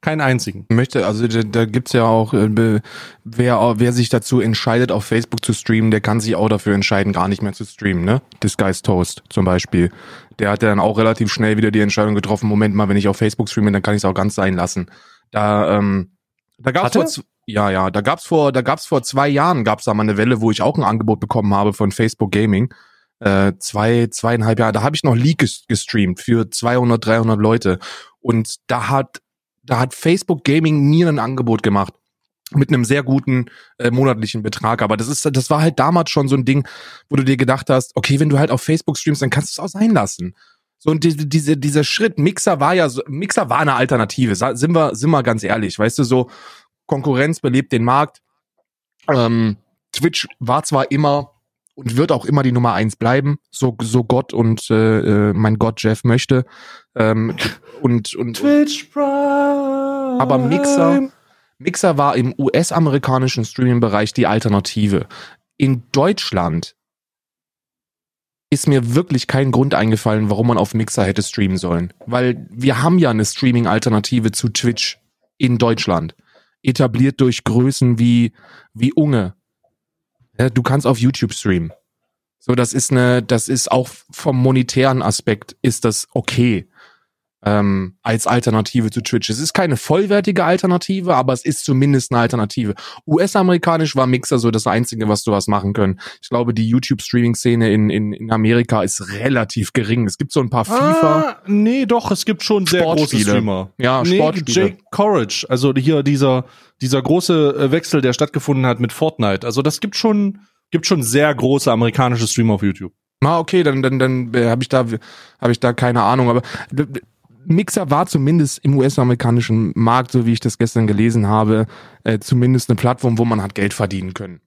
Keinen einzigen. Möchte, also da, da gibt's ja auch, äh, wer, wer sich dazu entscheidet, auf Facebook zu streamen, der kann sich auch dafür entscheiden, gar nicht mehr zu streamen, ne? Disguise Toast zum Beispiel. Der hat ja dann auch relativ schnell wieder die Entscheidung getroffen, Moment mal, wenn ich auf Facebook streame, dann kann ich es auch ganz sein lassen. Da, ähm, da gab's vor, ja, ja, da gab's vor, da gab's vor zwei Jahren gab's da mal eine Welle, wo ich auch ein Angebot bekommen habe von Facebook Gaming äh, zwei, zweieinhalb Jahre, da habe ich noch League gestreamt für 200, 300 Leute. Und da hat, da hat Facebook Gaming mir ein Angebot gemacht mit einem sehr guten äh, monatlichen Betrag. Aber das ist, das war halt damals schon so ein Ding, wo du dir gedacht hast, okay, wenn du halt auf Facebook streamst, dann kannst du es auch sein lassen. So und diese, diese, dieser Schritt, Mixer war ja Mixer war eine Alternative, sind wir, sind wir ganz ehrlich, weißt du, so Konkurrenz belebt den Markt. Ähm, Twitch war zwar immer und wird auch immer die Nummer eins bleiben, so, so Gott und äh, äh mein Gott Jeff möchte. Ähm, und, und, Twitch Prime. Aber Mixer, Mixer war im US-amerikanischen Streaming-Bereich die Alternative. In Deutschland ist mir wirklich kein Grund eingefallen, warum man auf Mixer hätte streamen sollen. Weil wir haben ja eine Streaming-Alternative zu Twitch in Deutschland. Etabliert durch Größen wie, wie Unge, du kannst auf YouTube streamen. So, das ist eine, das ist auch vom monetären Aspekt ist das okay ähm, als Alternative zu Twitch. Es ist keine vollwertige Alternative, aber es ist zumindest eine Alternative. US-amerikanisch war Mixer so das Einzige, was du hast machen können. Ich glaube, die YouTube-Streaming-Szene in, in, in Amerika ist relativ gering. Es gibt so ein paar FIFA. Ah, nee, doch, es gibt schon sehr große Streamer. Ja, nee, Sportspiele. Jake Courage, also hier dieser, dieser große äh, Wechsel, der stattgefunden hat mit Fortnite. Also das gibt schon gibt schon sehr große amerikanische Streamer auf YouTube. Ah, okay, dann dann dann äh, habe ich da habe ich da keine Ahnung, aber Mixer war zumindest im US-amerikanischen Markt, so wie ich das gestern gelesen habe, äh, zumindest eine Plattform, wo man hat Geld verdienen können.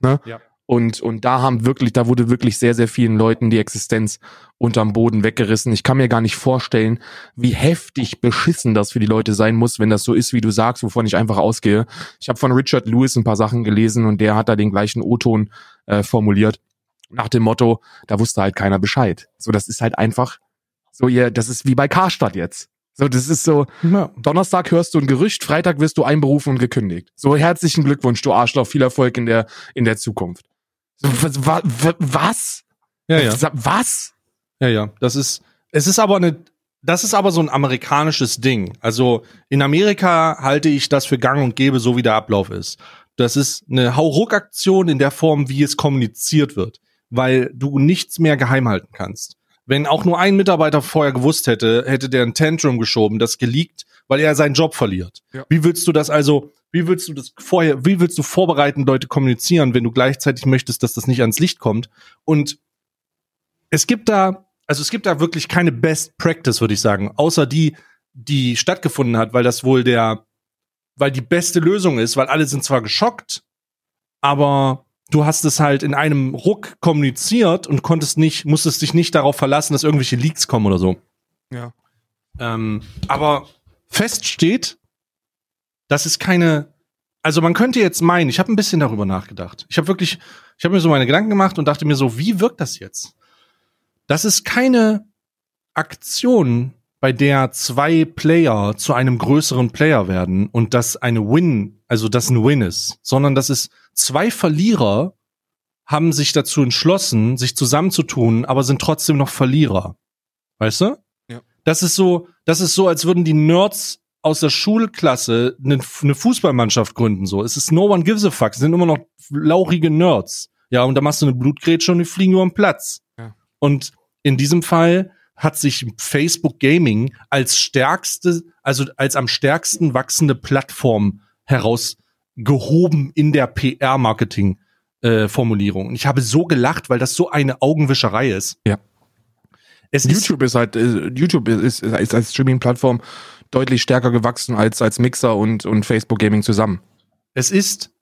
Ne? Ja. Und, und da haben wirklich, da wurde wirklich sehr, sehr vielen Leuten die Existenz unterm Boden weggerissen. Ich kann mir gar nicht vorstellen, wie heftig beschissen das für die Leute sein muss, wenn das so ist, wie du sagst, wovon ich einfach ausgehe. Ich habe von Richard Lewis ein paar Sachen gelesen und der hat da den gleichen O-Ton äh, formuliert. Nach dem Motto, da wusste halt keiner Bescheid. So, das ist halt einfach, so ihr, das ist wie bei Karstadt jetzt. So, das ist so, ja. Donnerstag hörst du ein Gerücht, Freitag wirst du einberufen und gekündigt. So, herzlichen Glückwunsch, du Arschloch, viel Erfolg in der, in der Zukunft. Was? was? Ja, ja. Was? Ja, ja. Das ist, es ist aber eine, das ist aber so ein amerikanisches Ding. Also in Amerika halte ich das für gang und gäbe, so wie der Ablauf ist. Das ist eine Hauruck-Aktion in der Form, wie es kommuniziert wird, weil du nichts mehr geheim halten kannst. Wenn auch nur ein Mitarbeiter vorher gewusst hätte, hätte der ein Tantrum geschoben, das geleakt, weil er seinen Job verliert. Ja. Wie willst du das also, wie willst du das vorher, wie willst du vorbereiten, Leute kommunizieren, wenn du gleichzeitig möchtest, dass das nicht ans Licht kommt? Und es gibt da, also es gibt da wirklich keine Best Practice, würde ich sagen, außer die, die stattgefunden hat, weil das wohl der, weil die beste Lösung ist, weil alle sind zwar geschockt, aber du hast es halt in einem Ruck kommuniziert und konntest nicht, musstest dich nicht darauf verlassen, dass irgendwelche Leaks kommen oder so. Ja. Ähm, aber fest steht, das ist keine. Also man könnte jetzt meinen, ich habe ein bisschen darüber nachgedacht. Ich habe wirklich, ich habe mir so meine Gedanken gemacht und dachte mir so, wie wirkt das jetzt? Das ist keine Aktion, bei der zwei Player zu einem größeren Player werden und das eine Win, also das ein Win ist, sondern das ist zwei Verlierer haben sich dazu entschlossen, sich zusammenzutun, aber sind trotzdem noch Verlierer. Weißt du? Ja. Das ist so, das ist so, als würden die Nerds aus der Schulklasse eine, eine Fußballmannschaft gründen. So, es ist no one gives a fuck. Es sind immer noch lauchige Nerds. Ja, und da machst du eine Blutgrätsche und die fliegen über den Platz. Ja. Und in diesem Fall hat sich Facebook Gaming als stärkste, also als am stärksten wachsende Plattform herausgehoben in der PR-Marketing. Äh, Formulierung. Und ich habe so gelacht, weil das so eine Augenwischerei ist. Ja. Es YouTube ist, ist halt, äh, YouTube ist, ist als Streaming-Plattform deutlich stärker gewachsen als, als Mixer und, und Facebook Gaming zusammen. Es ist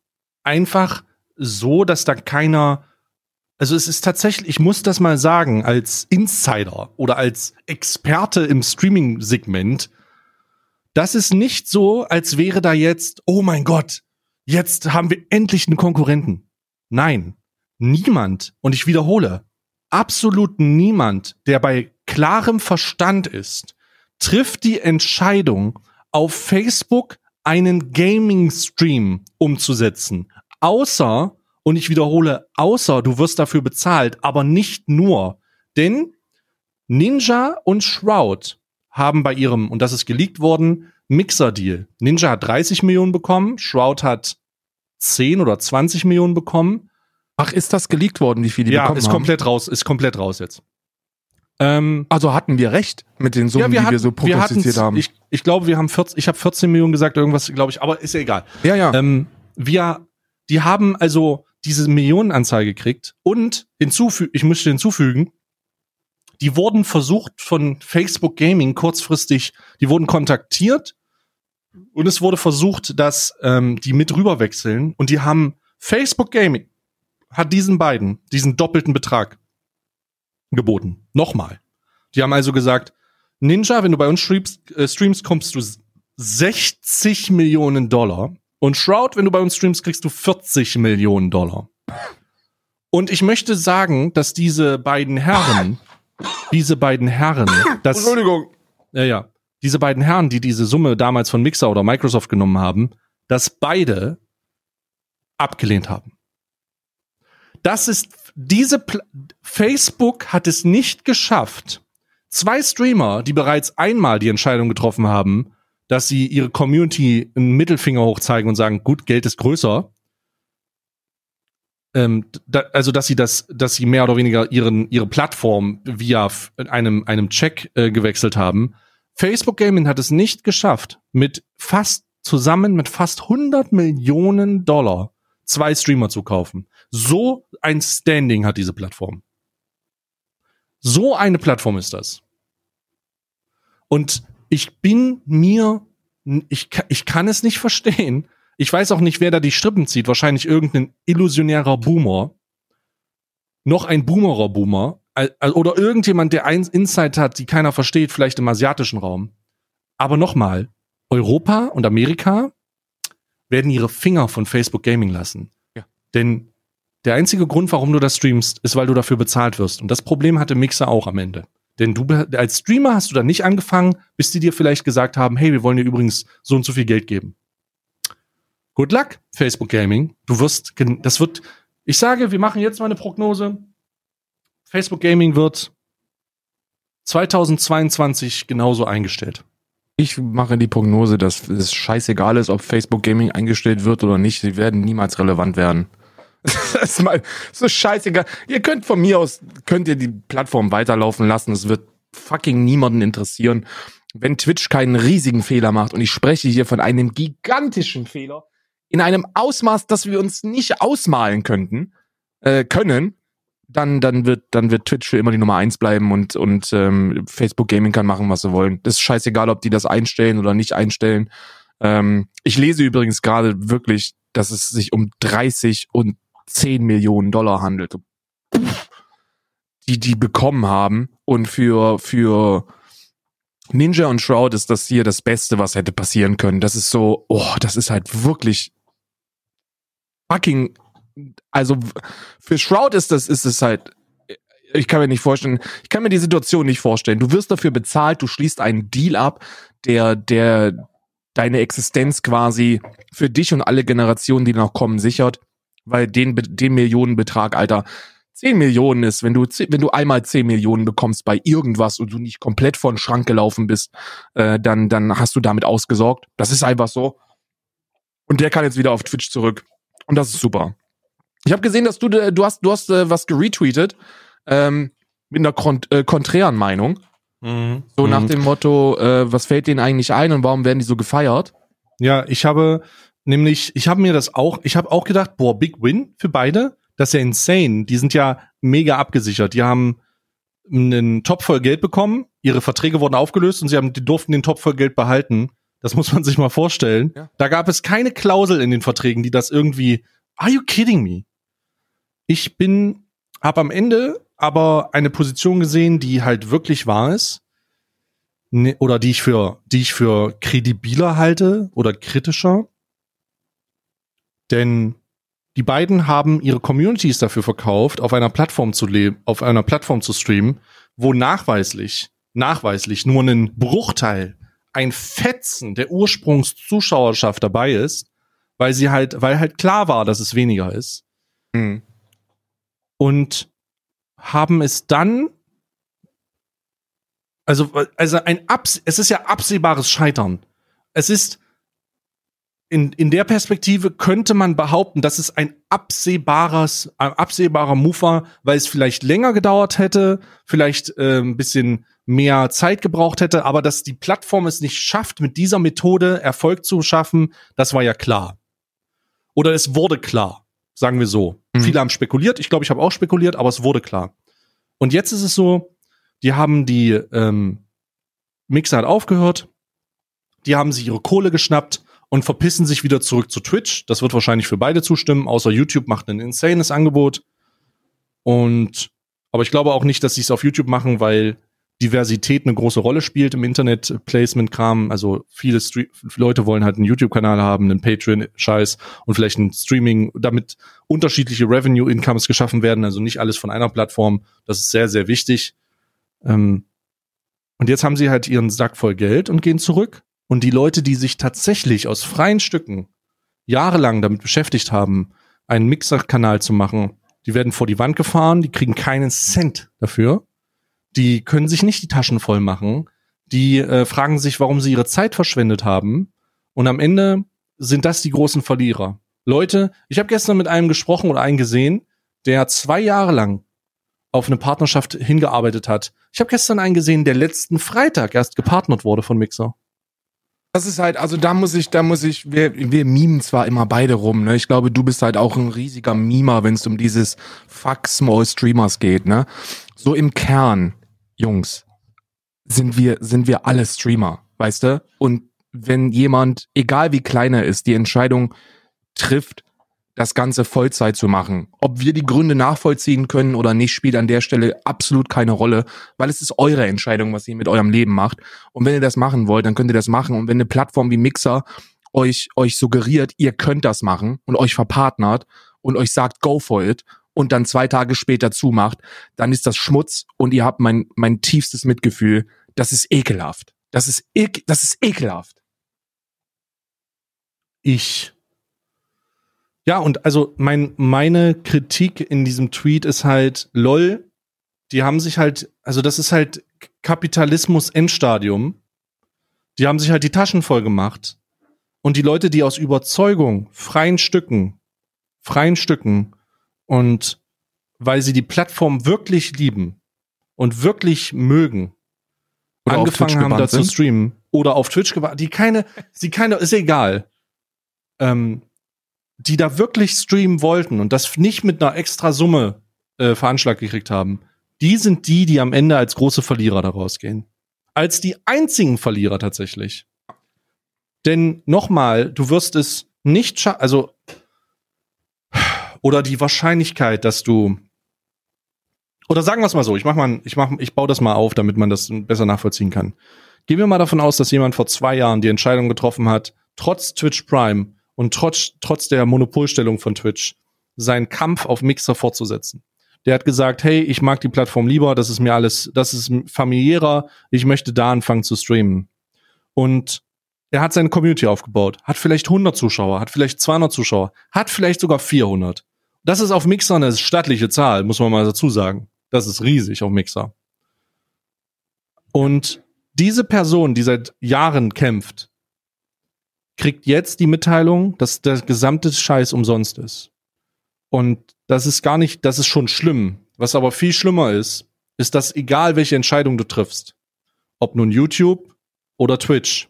einfach so, dass da keiner, also es ist tatsächlich, ich muss das mal sagen, als Insider oder als Experte im Streaming-Segment, das ist nicht so, als wäre da jetzt, oh mein Gott, jetzt haben wir endlich einen Konkurrenten. Nein, niemand, und ich wiederhole, absolut niemand, der bei klarem Verstand ist, trifft die Entscheidung, auf Facebook einen Gaming-Stream umzusetzen. Außer, und ich wiederhole, außer du wirst dafür bezahlt, aber nicht nur. Denn Ninja und Shroud haben bei ihrem, und das ist geleakt worden, Mixer-Deal. Ninja hat 30 Millionen bekommen, Shroud hat 10 oder 20 Millionen bekommen. Ach, ist das geleakt worden, wie viel die ja, bekommen ist haben? komplett raus, ist komplett raus jetzt. Ähm, also hatten wir recht mit den Summen, ja, wir die hatten, wir so prognostiziert haben. Ich, ich glaube, wir haben 14, ich habe 14 Millionen gesagt, irgendwas, glaube ich, aber ist ja egal. Ja, ja. Ähm, wir, die haben also diese Millionenanzahl gekriegt und hinzufügen, ich müsste hinzufügen, die wurden versucht von Facebook Gaming kurzfristig, die wurden kontaktiert und es wurde versucht, dass ähm, die mit rüberwechseln und die haben Facebook Gaming hat diesen beiden diesen doppelten Betrag geboten. Nochmal. Die haben also gesagt, Ninja, wenn du bei uns streamst, äh, streamst kommst du 60 Millionen Dollar. Und Shroud, wenn du bei uns streamst, kriegst du 40 Millionen Dollar. Und ich möchte sagen, dass diese beiden Herren, diese beiden Herren, das, Entschuldigung. Ja, ja, diese beiden Herren, die diese Summe damals von Mixer oder Microsoft genommen haben, dass beide abgelehnt haben. Das ist diese Pl Facebook hat es nicht geschafft. Zwei Streamer, die bereits einmal die Entscheidung getroffen haben, dass sie ihre Community einen Mittelfinger hochzeigen und sagen, gut, Geld ist größer. Ähm, da, also, dass sie das, dass sie mehr oder weniger ihren, ihre Plattform via einem, einem Check äh, gewechselt haben. Facebook Gaming hat es nicht geschafft, mit fast zusammen mit fast 100 Millionen Dollar zwei Streamer zu kaufen. So ein Standing hat diese Plattform. So eine Plattform ist das. Und ich bin mir, ich, ich kann es nicht verstehen. Ich weiß auch nicht, wer da die Strippen zieht. Wahrscheinlich irgendein illusionärer Boomer. Noch ein Boomerer Boomer. Oder irgendjemand, der ein Insight hat, die keiner versteht, vielleicht im asiatischen Raum. Aber nochmal, Europa und Amerika werden ihre Finger von Facebook Gaming lassen. Ja. Denn der einzige Grund, warum du das streamst, ist, weil du dafür bezahlt wirst. Und das Problem hatte Mixer auch am Ende. Denn du als Streamer hast du da nicht angefangen, bis die dir vielleicht gesagt haben, hey, wir wollen dir übrigens so und so viel Geld geben. Good luck, Facebook Gaming. Du wirst, das wird, ich sage, wir machen jetzt mal eine Prognose. Facebook Gaming wird 2022 genauso eingestellt. Ich mache die Prognose, dass es scheißegal ist, ob Facebook Gaming eingestellt wird oder nicht. Sie werden niemals relevant werden. (laughs) das ist mal so scheißegal. Ihr könnt von mir aus, könnt ihr die Plattform weiterlaufen lassen. Es wird fucking niemanden interessieren. Wenn Twitch keinen riesigen Fehler macht, und ich spreche hier von einem gigantischen Fehler, in einem Ausmaß, das wir uns nicht ausmalen könnten, äh, können, dann, dann wird, dann wird Twitch für immer die Nummer eins bleiben und, und ähm, Facebook Gaming kann machen, was sie wollen. Das ist scheißegal, ob die das einstellen oder nicht einstellen. Ähm, ich lese übrigens gerade wirklich, dass es sich um 30 und 10 Millionen Dollar handelt. Die die bekommen haben. Und für, für Ninja und Shroud ist das hier das Beste, was hätte passieren können. Das ist so, oh, das ist halt wirklich fucking, also für Shroud ist das, ist es halt, ich kann mir nicht vorstellen, ich kann mir die Situation nicht vorstellen. Du wirst dafür bezahlt, du schließt einen Deal ab, der, der deine Existenz quasi für dich und alle Generationen, die noch kommen, sichert weil den, den Millionenbetrag, Alter, 10 Millionen ist, wenn du, wenn du einmal 10 Millionen bekommst bei irgendwas und du nicht komplett vor den Schrank gelaufen bist, äh, dann, dann hast du damit ausgesorgt. Das ist einfach so. Und der kann jetzt wieder auf Twitch zurück. Und das ist super. Ich habe gesehen, dass du, äh, du hast, du hast äh, was geretweetet ähm, mit einer kont äh, konträren Meinung. Mhm. So nach mhm. dem Motto, äh, was fällt denen eigentlich ein und warum werden die so gefeiert? Ja, ich habe nämlich, ich habe mir das auch, ich habe auch gedacht, boah, Big Win für beide. Das ist ja insane. Die sind ja mega abgesichert. Die haben einen Top voll Geld bekommen, ihre Verträge wurden aufgelöst und sie haben, die durften den Top voll Geld behalten. Das muss man sich mal vorstellen. Ja. Da gab es keine Klausel in den Verträgen, die das irgendwie. Are you kidding me? Ich bin, hab am Ende aber eine Position gesehen, die halt wirklich wahr ist. Ne, oder die ich für, die ich für kredibiler halte oder kritischer. Denn die beiden haben ihre Communities dafür verkauft, auf einer Plattform zu leben, auf einer Plattform zu streamen, wo nachweislich, nachweislich nur ein Bruchteil, ein Fetzen der Ursprungszuschauerschaft dabei ist, weil sie halt, weil halt klar war, dass es weniger ist. Mhm. Und haben es dann also, also ein Abs es ist ja absehbares Scheitern. Es ist in, in der Perspektive könnte man behaupten, dass es ein absehbares, ein absehbarer Move war, weil es vielleicht länger gedauert hätte, vielleicht äh, ein bisschen mehr Zeit gebraucht hätte, aber dass die Plattform es nicht schafft, mit dieser Methode Erfolg zu schaffen, das war ja klar. Oder es wurde klar, sagen wir so. Mhm. Viele haben spekuliert, ich glaube, ich habe auch spekuliert, aber es wurde klar. Und jetzt ist es so, die haben die ähm, Mixer hat aufgehört, die haben sich ihre Kohle geschnappt und verpissen sich wieder zurück zu Twitch. Das wird wahrscheinlich für beide zustimmen, außer YouTube macht ein insanes Angebot. Und aber ich glaube auch nicht, dass sie es auf YouTube machen, weil Diversität eine große Rolle spielt im Internet-Placement-Kram. Also viele Stre Leute wollen halt einen YouTube-Kanal haben, einen Patreon-Scheiß und vielleicht ein Streaming, damit unterschiedliche Revenue-Incomes geschaffen werden. Also nicht alles von einer Plattform. Das ist sehr, sehr wichtig. Ähm, und jetzt haben sie halt ihren Sack voll Geld und gehen zurück. Und die Leute, die sich tatsächlich aus freien Stücken jahrelang damit beschäftigt haben, einen Mixer-Kanal zu machen, die werden vor die Wand gefahren, die kriegen keinen Cent dafür. Die können sich nicht die Taschen voll machen. Die äh, fragen sich, warum sie ihre Zeit verschwendet haben. Und am Ende sind das die großen Verlierer. Leute, ich habe gestern mit einem gesprochen oder einen gesehen, der zwei Jahre lang auf eine Partnerschaft hingearbeitet hat. Ich habe gestern einen gesehen, der letzten Freitag erst gepartnert wurde von Mixer. Das ist halt, also da muss ich, da muss ich, wir, wir mimen zwar immer beide rum, ne? Ich glaube, du bist halt auch ein riesiger Mimer, wenn es um dieses Fuck Small Streamers geht, ne? So im Kern, Jungs, sind wir, sind wir alle Streamer, weißt du? Und wenn jemand, egal wie klein er ist, die Entscheidung trifft, das Ganze Vollzeit zu machen. Ob wir die Gründe nachvollziehen können oder nicht, spielt an der Stelle absolut keine Rolle, weil es ist eure Entscheidung, was ihr mit eurem Leben macht. Und wenn ihr das machen wollt, dann könnt ihr das machen. Und wenn eine Plattform wie Mixer euch, euch suggeriert, ihr könnt das machen und euch verpartnert und euch sagt, go for it und dann zwei Tage später zumacht, dann ist das Schmutz und ihr habt mein, mein tiefstes Mitgefühl. Das ist ekelhaft. Das ist, ek das ist ekelhaft. Ich ja, und also mein, meine Kritik in diesem Tweet ist halt, lol, die haben sich halt, also das ist halt Kapitalismus Endstadium. Die haben sich halt die Taschen voll gemacht. Und die Leute, die aus Überzeugung, freien Stücken, freien Stücken und weil sie die Plattform wirklich lieben und wirklich mögen, oder angefangen haben, da zu streamen oder auf Twitch gewartet, die keine, sie keine, ist egal. Ähm, die da wirklich streamen wollten und das nicht mit einer extra Summe äh, veranschlagt gekriegt haben, die sind die, die am Ende als große Verlierer daraus gehen. Als die einzigen Verlierer tatsächlich. Denn nochmal, du wirst es nicht schaffen, also oder die Wahrscheinlichkeit, dass du oder sagen wir es mal so, ich mach mal, ich mach, ich baue das mal auf, damit man das besser nachvollziehen kann. Gehen wir mal davon aus, dass jemand vor zwei Jahren die Entscheidung getroffen hat, trotz Twitch Prime und trotz, trotz der Monopolstellung von Twitch seinen Kampf auf Mixer fortzusetzen. Der hat gesagt, hey, ich mag die Plattform lieber, das ist mir alles, das ist familiärer, ich möchte da anfangen zu streamen. Und er hat seine Community aufgebaut, hat vielleicht 100 Zuschauer, hat vielleicht 200 Zuschauer, hat vielleicht sogar 400. Das ist auf Mixer eine stattliche Zahl, muss man mal dazu sagen. Das ist riesig auf Mixer. Und diese Person, die seit Jahren kämpft, kriegt jetzt die Mitteilung, dass der gesamte Scheiß umsonst ist. Und das ist gar nicht, das ist schon schlimm. Was aber viel schlimmer ist, ist, dass egal welche Entscheidung du triffst, ob nun YouTube oder Twitch,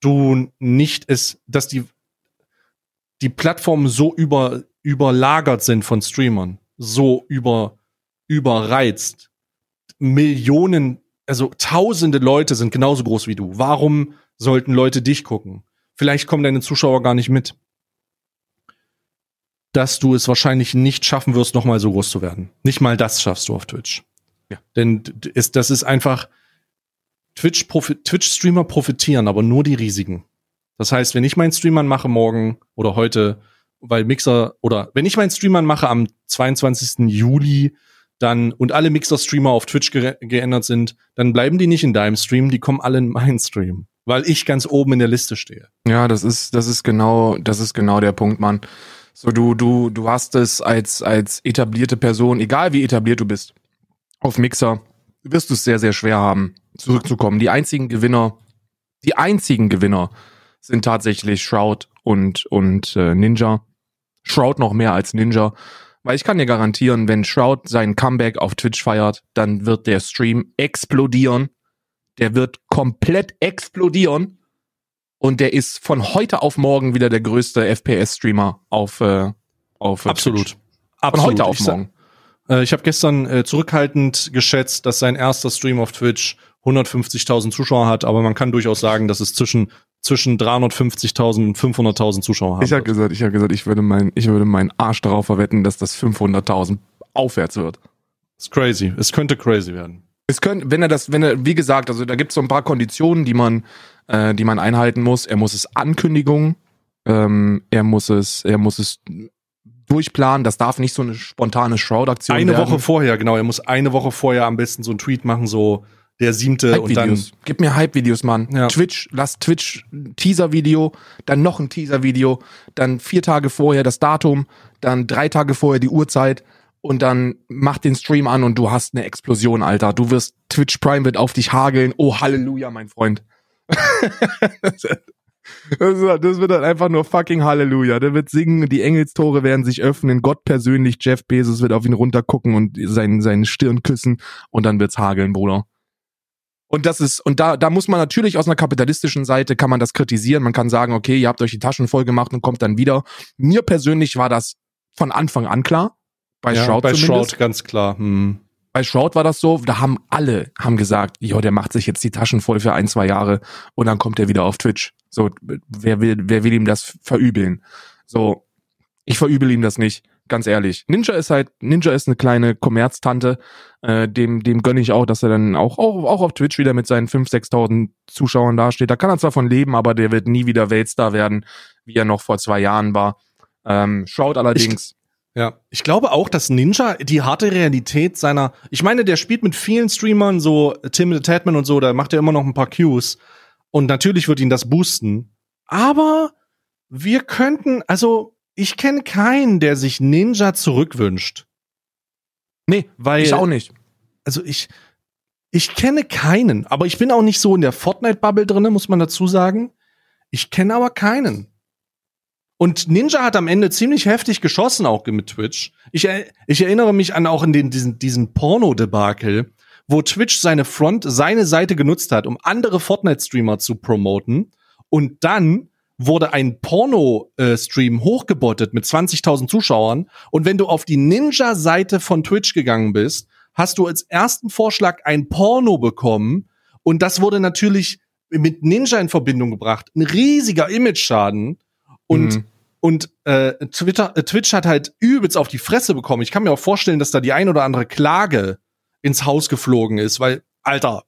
du nicht es, dass die, die Plattformen so über, überlagert sind von Streamern, so über, überreizt. Millionen, also tausende Leute sind genauso groß wie du. Warum sollten Leute dich gucken? Vielleicht kommen deine Zuschauer gar nicht mit. Dass du es wahrscheinlich nicht schaffen wirst, nochmal so groß zu werden. Nicht mal das schaffst du auf Twitch. Ja. Denn ist, das ist einfach, Twitch-Streamer Twitch profitieren, aber nur die riesigen. Das heißt, wenn ich meinen Streamern mache morgen oder heute, weil Mixer oder wenn ich meinen Streamern mache am 22. Juli, dann und alle Mixer-Streamer auf Twitch ge geändert sind, dann bleiben die nicht in deinem Stream, die kommen alle in meinen Stream, weil ich ganz oben in der Liste stehe. Ja, das ist das ist genau das ist genau der Punkt, Mann. So du du du hast es als als etablierte Person, egal wie etabliert du bist, auf Mixer wirst du es sehr sehr schwer haben zurückzukommen. Die einzigen Gewinner, die einzigen Gewinner sind tatsächlich Shroud und, und äh, Ninja. Shroud noch mehr als Ninja. Weil ich kann dir garantieren, wenn Shroud sein Comeback auf Twitch feiert, dann wird der Stream explodieren. Der wird komplett explodieren. Und der ist von heute auf morgen wieder der größte FPS-Streamer auf, äh, auf Absolut. Twitch. Von Absolut. heute auf morgen. Äh, ich habe gestern äh, zurückhaltend geschätzt, dass sein erster Stream auf Twitch 150.000 Zuschauer hat, aber man kann durchaus sagen, dass es zwischen zwischen 350.000 und 500.000 Zuschauer hat. Ich habe gesagt, ich habe gesagt, ich würde mein ich würde meinen Arsch darauf verwetten, dass das 500.000 aufwärts wird. ist crazy. Es könnte crazy werden. Es könnte, wenn er das, wenn er, wie gesagt, also da gibt es so ein paar Konditionen, die man, äh, die man einhalten muss. Er muss es Ankündigung, ähm, er muss es, er muss es durchplanen. Das darf nicht so eine spontane Shroud-Aktion Eine werden. Woche vorher, genau. Er muss eine Woche vorher am besten so einen Tweet machen, so der siebte und dann. Gib mir Hype-Videos, Mann. Ja. Twitch, lass Twitch Teaser-Video, dann noch ein Teaser-Video, dann vier Tage vorher das Datum, dann drei Tage vorher die Uhrzeit und dann mach den Stream an und du hast eine Explosion, Alter. Du wirst, Twitch Prime wird auf dich hageln. Oh, Halleluja, mein Freund. (laughs) das, wird dann einfach nur fucking Halleluja. Der wird singen, die Engelstore werden sich öffnen, Gott persönlich, Jeff Bezos wird auf ihn runtergucken und seinen, seinen Stirn küssen und dann wird's hageln, Bruder. Und das ist, und da, da muss man natürlich aus einer kapitalistischen Seite kann man das kritisieren. Man kann sagen, okay, ihr habt euch die Taschen voll gemacht und kommt dann wieder. Mir persönlich war das von Anfang an klar. Bei ja, Shroud bei zumindest. Shroud ganz klar. Hm. Bei Shroud war das so, da haben alle haben gesagt, jo, der macht sich jetzt die Taschen voll für ein, zwei Jahre und dann kommt er wieder auf Twitch. So, wer will, wer will ihm das verübeln? So, ich verübel ihm das nicht ganz ehrlich. Ninja ist halt, Ninja ist eine kleine Kommerztante. Äh, dem, dem gönne ich auch, dass er dann auch, auch, auch auf Twitch wieder mit seinen 5.000, 6.000 Zuschauern dasteht. Da kann er zwar von leben, aber der wird nie wieder Weltstar werden, wie er noch vor zwei Jahren war. Ähm, Shroud allerdings. Ich, ja, ich glaube auch, dass Ninja die harte Realität seiner, ich meine, der spielt mit vielen Streamern, so Tim the Tatman und so, da macht er immer noch ein paar Cues. Und natürlich wird ihn das boosten. Aber wir könnten, also ich kenne keinen, der sich Ninja zurückwünscht. Nee, weil ich auch nicht. Also ich ich kenne keinen, aber ich bin auch nicht so in der Fortnite Bubble drinne, muss man dazu sagen. Ich kenne aber keinen. Und Ninja hat am Ende ziemlich heftig geschossen auch mit Twitch. Ich, ich erinnere mich an auch in den, diesen, diesen Porno-Debakel, wo Twitch seine Front, seine Seite genutzt hat, um andere Fortnite-Streamer zu promoten und dann wurde ein Porno-Stream hochgebottet mit 20.000 Zuschauern. Und wenn du auf die Ninja-Seite von Twitch gegangen bist, hast du als ersten Vorschlag ein Porno bekommen. Und das wurde natürlich mit Ninja in Verbindung gebracht. Ein riesiger Image-Schaden. Und, mhm. und äh, Twitter, äh, Twitch hat halt übelst auf die Fresse bekommen. Ich kann mir auch vorstellen, dass da die ein oder andere Klage ins Haus geflogen ist, weil, Alter,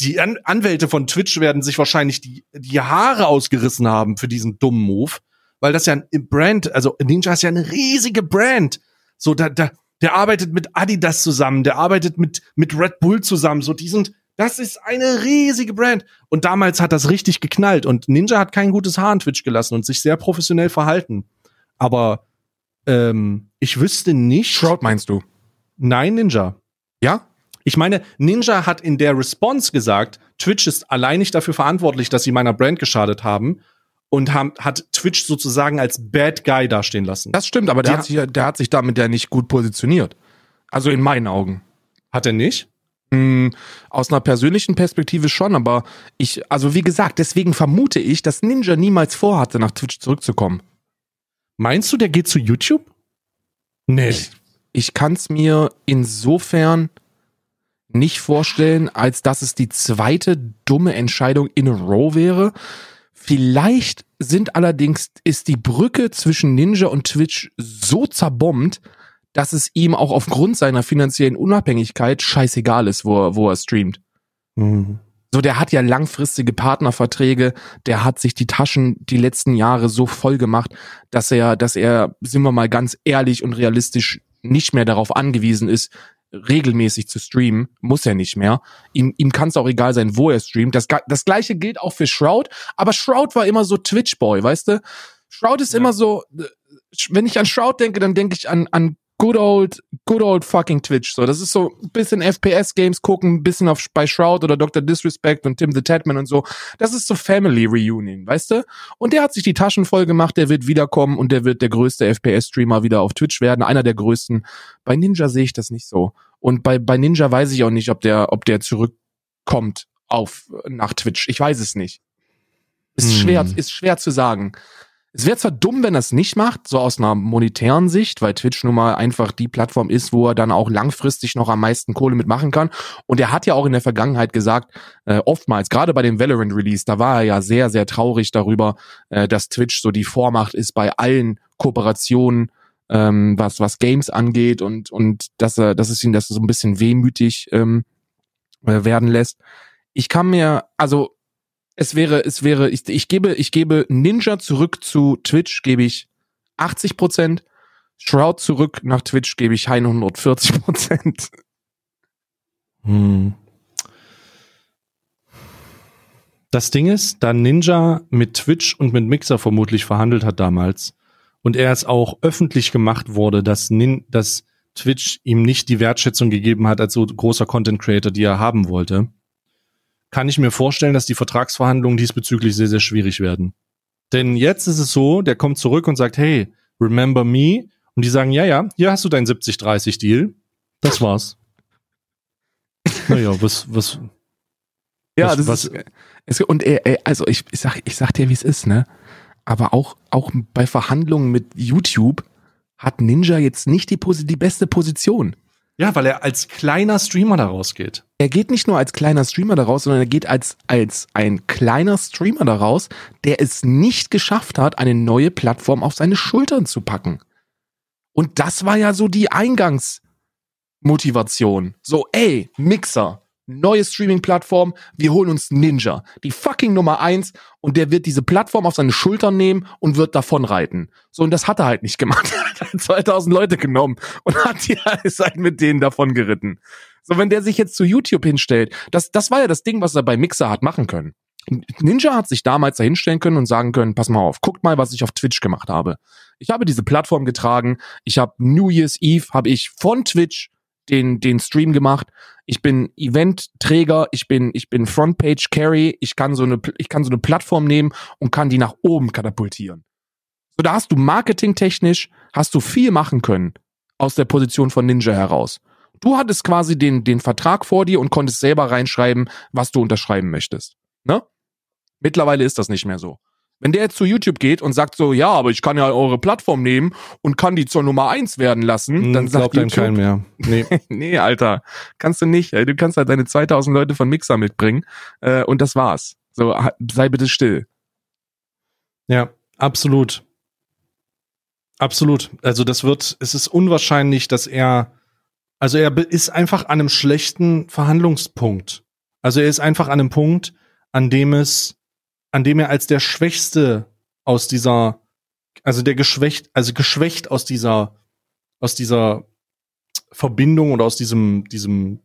die An Anwälte von Twitch werden sich wahrscheinlich die, die Haare ausgerissen haben für diesen dummen Move, weil das ja ein Brand, also Ninja ist ja eine riesige Brand. So, da, da, der arbeitet mit Adidas zusammen, der arbeitet mit, mit Red Bull zusammen, so, die sind, das ist eine riesige Brand. Und damals hat das richtig geknallt und Ninja hat kein gutes Haar an Twitch gelassen und sich sehr professionell verhalten. Aber ähm, ich wüsste nicht. Shroud meinst du? Nein, Ninja. Ja? Ich meine, Ninja hat in der Response gesagt, Twitch ist allein nicht dafür verantwortlich, dass sie meiner Brand geschadet haben und haben, hat Twitch sozusagen als Bad Guy dastehen lassen. Das stimmt, aber der, hat sich, der hat sich damit ja nicht gut positioniert. Also in meinen Augen. Hat er nicht? Mm, Aus einer persönlichen Perspektive schon, aber ich, also wie gesagt, deswegen vermute ich, dass Ninja niemals vorhatte, nach Twitch zurückzukommen. Meinst du, der geht zu YouTube? Nee. Ich, ich kann es mir insofern nicht vorstellen, als dass es die zweite dumme Entscheidung in a row wäre. Vielleicht sind allerdings, ist die Brücke zwischen Ninja und Twitch so zerbombt, dass es ihm auch aufgrund seiner finanziellen Unabhängigkeit scheißegal ist, wo er, wo er streamt. Mhm. So, der hat ja langfristige Partnerverträge, der hat sich die Taschen die letzten Jahre so voll gemacht, dass er, dass er, sind wir mal ganz ehrlich und realistisch, nicht mehr darauf angewiesen ist, regelmäßig zu streamen, muss er nicht mehr. Ihm, ihm kann es auch egal sein, wo er streamt. Das, das gleiche gilt auch für Shroud, aber Shroud war immer so Twitch-Boy, weißt du? Shroud ist Ja. immer so, äh, wenn ich an Shroud denke, dann denke ich an, an good old, good old fucking Twitch. So, das ist so ein bisschen FPS-Games gucken, ein bisschen auf bei Shroud oder Dr. Disrespect und Tim the Tatman und so. Das ist so Family Reunion, weißt du? Und der hat sich die Taschen voll gemacht, der wird wiederkommen und der wird der größte FPS-Streamer wieder auf Twitch werden, einer der größten. Bei Ninja sehe ich das nicht so. Und bei, bei Ninja weiß ich auch nicht, ob der, ob der zurückkommt auf, nach Twitch. Ich weiß es nicht. Ist Hm. schwer, ist schwer zu sagen. Es wäre zwar dumm, wenn er es nicht macht, so aus einer monetären Sicht, weil Twitch nun mal einfach die Plattform ist, wo er dann auch langfristig noch am meisten Kohle mitmachen kann. Und er hat ja auch in der Vergangenheit gesagt, äh, oftmals, gerade bei dem Valorant Release, da war er ja sehr, sehr traurig darüber, äh, dass Twitch so die Vormacht ist bei allen Kooperationen, ähm, was, was Games angeht und, und dass er, dass es ihn das so ein bisschen wehmütig ähm, äh, werden lässt. Ich kann mir, also es wäre, es wäre, ich, ich gebe, ich gebe Ninja zurück zu Twitch, gebe ich 80 Prozent. Shroud zurück nach Twitch gebe ich 140 Prozent. Hm. Das Ding ist, da Ninja mit Twitch und mit Mixer vermutlich verhandelt hat damals und er es auch öffentlich gemacht wurde, dass, Nin dass Twitch ihm nicht die Wertschätzung gegeben hat als so großer Content Creator, die er haben wollte, kann ich mir vorstellen, dass die Vertragsverhandlungen diesbezüglich sehr, sehr schwierig werden. Denn jetzt ist es so, der kommt zurück und sagt, hey, remember me? Und die sagen, ja, ja, hier hast du dein 70-30-Deal. Das war's. (laughs) naja, was, was, Ja, Was- das was- ist, es, und er, er, also ich, ich sag, ich sag dir, wie es ist, ne? Aber auch, auch bei Verhandlungen mit YouTube hat Ninja jetzt nicht die, die beste Position. Ja, weil er als kleiner Streamer da rausgeht. Er geht nicht nur als kleiner Streamer daraus, sondern er geht als, als ein kleiner Streamer daraus, der es nicht geschafft hat, eine neue Plattform auf seine Schultern zu packen. Und das war ja so die Eingangsmotivation. So, ey, Mixer, neue Streaming-Plattform, wir holen uns Ninja, die fucking Nummer eins, und der wird diese Plattform auf seine Schultern nehmen und wird davon reiten. So, und das hat er halt nicht gemacht. (laughs) Er hat 2000 Leute genommen und hat die ist halt mit denen davon geritten. So, wenn der sich jetzt zu YouTube hinstellt, das, das war ja das Ding, was er bei Mixer hat machen können. Ninja hat sich damals da hinstellen können und sagen können, pass mal auf, guckt mal, was ich auf Twitch gemacht habe. Ich habe diese Plattform getragen, ich habe New Year's Eve, habe ich von Twitch den, den Stream gemacht. Ich bin Eventträger, ich bin, ich bin Frontpage Carry, ich kann so eine, ich kann so eine Plattform nehmen und kann die nach oben katapultieren. So, da hast du marketingtechnisch, hast du viel machen können aus der Position von Ninja heraus. Du hattest quasi den, den Vertrag vor dir und konntest selber reinschreiben, was du unterschreiben möchtest. Ne? Mittlerweile ist das nicht mehr so. Wenn der jetzt zu YouTube geht und sagt so, ja, aber ich kann ja eure Plattform nehmen und kann die zur Nummer eins werden lassen, dann sagt YouTube, kein mehr. Nee. (laughs) nee, Alter, kannst du nicht. Du kannst halt deine 2000 Leute von Mixer mitbringen äh, und das war's. So, sei bitte still. Ja, absolut. Absolut. Also das wird, es ist unwahrscheinlich, dass er, also er ist einfach an einem schlechten Verhandlungspunkt. Also er ist einfach an einem Punkt, an dem es, an dem er als der Schwächste aus dieser, also der geschwächt, also geschwächt aus dieser, aus dieser Verbindung oder aus diesem, diesem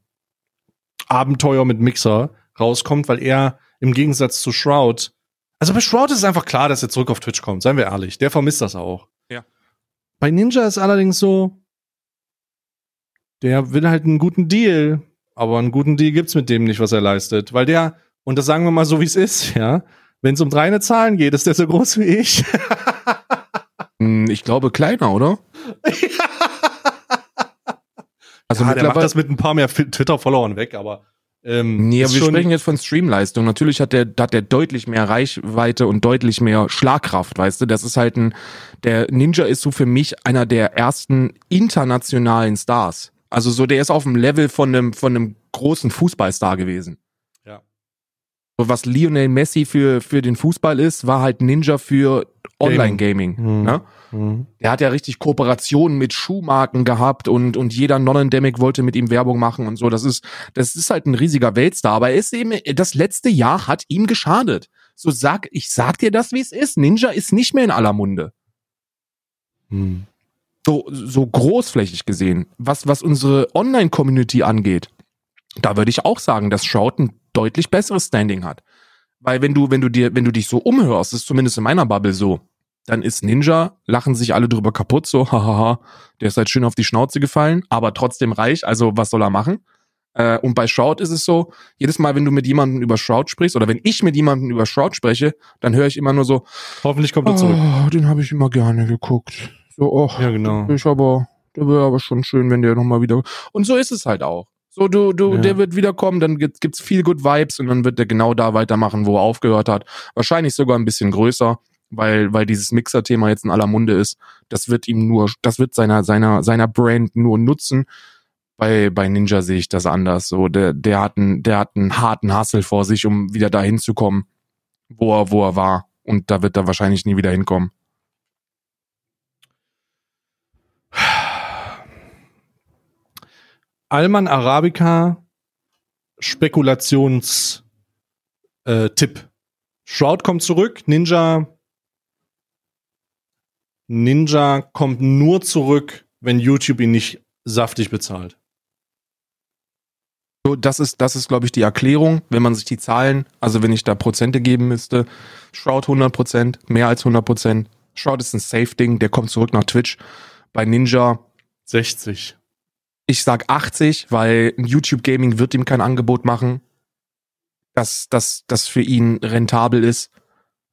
Abenteuer mit Mixer rauskommt, weil er im Gegensatz zu Shroud also bei Shroud ist es einfach klar, dass er zurück auf Twitch kommt, seien wir ehrlich. Der vermisst das auch. Ja. Bei Ninja ist allerdings so, der will halt einen guten Deal, aber einen guten Deal gibt's mit dem nicht, was er leistet, weil der, und das sagen wir mal so, wie es ist, (laughs) ja, wenn es um reine Zahlen geht, ist der so groß wie ich. Hm, ich glaube kleiner, oder? (laughs) also ja, der macht das mit ein paar mehr Twitter-Followern weg, aber ähm, nee, aber wir sprechen jetzt von Streamleistung. Natürlich hat der, hat der deutlich mehr Reichweite und deutlich mehr Schlagkraft, weißt du? Das ist halt ein, der Ninja ist so für mich einer der ersten internationalen Stars. Also so, der ist auf dem Level von einem, von einem großen Fußballstar gewesen. Was Lionel Messi für, für den Fußball ist, war halt Ninja für Online-Gaming. Mhm. Ne? Mhm. Der hat ja richtig Kooperationen mit Schuhmarken gehabt und, und jeder Non-Endemic wollte mit ihm Werbung machen und so. Das ist, das ist halt ein riesiger Weltstar. Aber er ist eben, das letzte Jahr hat ihm geschadet. So sag, ich sag dir das, wie es ist. Ninja ist nicht mehr in aller Munde. Mhm so, so großflächig gesehen, was, was unsere Online-Community angeht, da würde ich auch sagen, dass Shroud ein deutlich besseres Standing hat. Weil wenn du, wenn du dir, wenn du dich so umhörst, ist zumindest in meiner Bubble so, dann ist Ninja, lachen sich alle drüber kaputt, so, (laughs) hahaha, der ist halt schön auf die Schnauze gefallen, aber trotzdem reich, also was soll er machen? Äh, und bei Shroud ist es so, jedes Mal, wenn du mit jemandem über Shroud sprichst, oder wenn ich mit jemandem über Shroud spreche, dann höre ich immer nur so, hoffentlich kommt er zurück. Oh, den habe ich immer gerne geguckt. So, oh, ja, genau. ich aber, der wäre aber schon schön, wenn der nochmal wieder. Und so ist es halt auch. So, du, du, ja. der wird wiederkommen, dann gibt, gibt's viel Good Vibes und dann wird der genau da weitermachen, wo er aufgehört hat. Wahrscheinlich sogar ein bisschen größer, weil, weil dieses Mixer-Thema jetzt in aller Munde ist. Das wird ihm nur, das wird seiner, seiner, seiner Brand nur nutzen. Bei, bei Ninja sehe ich das anders. So, der, der hat einen, der hat einen harten Hassel vor sich, um wieder dahin zu kommen, wo er, wo er war. Und da wird er wahrscheinlich nie wieder hinkommen. Alman Arabica Spekulationstipp. Äh, Shroud kommt zurück, Ninja Ninja kommt nur zurück, wenn YouTube ihn nicht saftig bezahlt. So, das ist, das ist, glaube ich, die Erklärung, wenn man sich die Zahlen, also wenn ich da Prozente geben müsste. Shroud 100 Prozent, mehr als 100 Prozent. Shroud ist ein Safe-Ding, der kommt zurück nach Twitch. Bei Ninja 60. Ich sag 80, weil YouTube Gaming wird ihm kein Angebot machen, dass das das für ihn rentabel ist.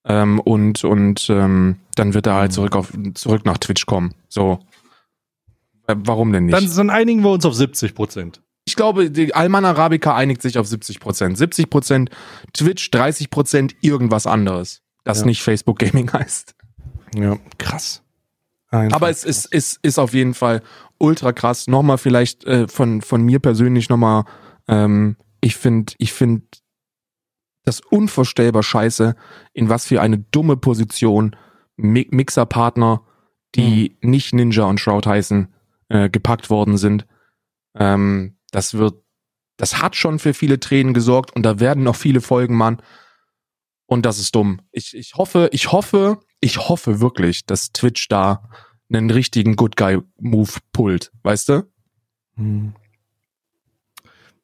Ähm, und und ähm, dann wird er halt zurück auf zurück nach Twitch kommen. So. Äh, warum denn nicht? Dann, dann einigen wir uns auf 70 Prozent. Ich glaube, die Alman Arabica einigt sich auf 70 Prozent. 70 Prozent Twitch, 30 Prozent irgendwas anderes, das ja. nicht Facebook Gaming (laughs) heißt. Ja, krass. Einfach Aber es ist, ist, ist auf jeden Fall ultra krass. Nochmal vielleicht äh, von, von mir persönlich nochmal, ähm, ich finde, ich finde das unvorstellbar scheiße, in was für eine dumme Position Mi Mixerpartner, die mhm. nicht Ninja und Shroud heißen, äh, gepackt worden sind. Ähm, das wird, das hat schon für viele Tränen gesorgt und da werden noch viele Folgen, Mann. Und das ist dumm. Ich, ich hoffe, ich hoffe, ich hoffe wirklich, dass Twitch da einen richtigen Good Guy Move pullt, weißt du? Hm.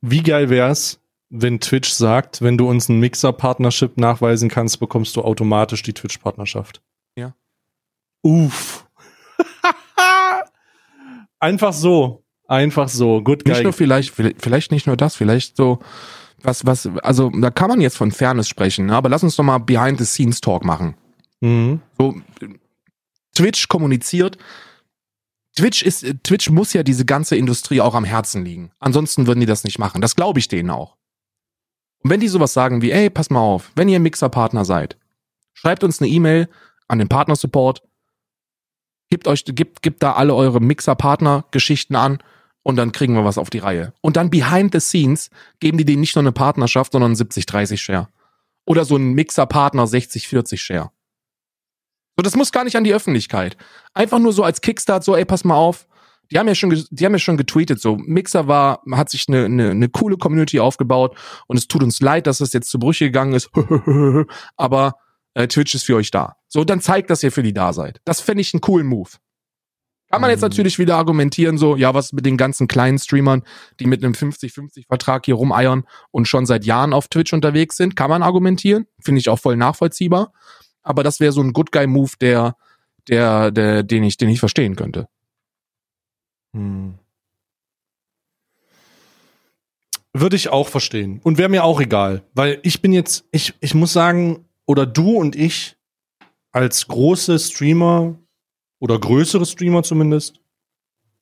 Wie geil wär's, wenn Twitch sagt, wenn du uns ein Mixer-Partnership nachweisen kannst, bekommst du automatisch die Twitch-Partnerschaft. Ja. Uff. (laughs) Einfach so. Einfach so. Good Nicht nur vielleicht, vielleicht nicht nur das, vielleicht so, was, was, also da kann man jetzt von Fairness sprechen, ne? aber lass uns doch mal Behind-the-Scenes-Talk machen. Mhm. So, Twitch kommuniziert. Twitch ist, Twitch muss ja diese ganze Industrie auch am Herzen liegen. Ansonsten würden die das nicht machen. Das glaube ich denen auch. Und wenn die sowas sagen wie, ey, pass mal auf, wenn ihr Mixer-Partner seid, schreibt uns eine E-Mail an den Partner-Support, gebt euch, gebt, gebt da alle eure Mixer-Partner-Geschichten an und dann kriegen wir was auf die Reihe. Und dann behind the scenes geben die denen nicht nur eine Partnerschaft, sondern 70-30 Share. Oder so ein Mixer-Partner 60-40 Share. So, das muss gar nicht an die Öffentlichkeit. Einfach nur so als Kickstart, so, ey, pass mal auf. Die haben ja schon, die haben ja schon getweetet, so. Mixer war, hat sich eine, eine, eine coole Community aufgebaut und es tut uns leid, dass das jetzt zu Brüche gegangen ist. (laughs) Aber äh, Twitch ist für euch da. So, dann zeigt, dass ihr für die da seid. Das fände ich einen coolen Move. Kann man jetzt mhm. natürlich wieder argumentieren, so, ja, was mit den ganzen kleinen Streamern, die mit einem 50-50-Vertrag hier rumeiern und schon seit Jahren auf Twitch unterwegs sind, kann man argumentieren. Finde ich auch voll nachvollziehbar. Aber das wäre so ein Good Guy-Move, der, der, der, den ich, den ich verstehen könnte. Hm. Würde ich auch verstehen. Und wäre mir auch egal. Weil ich bin jetzt, ich, ich muss sagen, oder du und ich als große Streamer oder größere Streamer zumindest,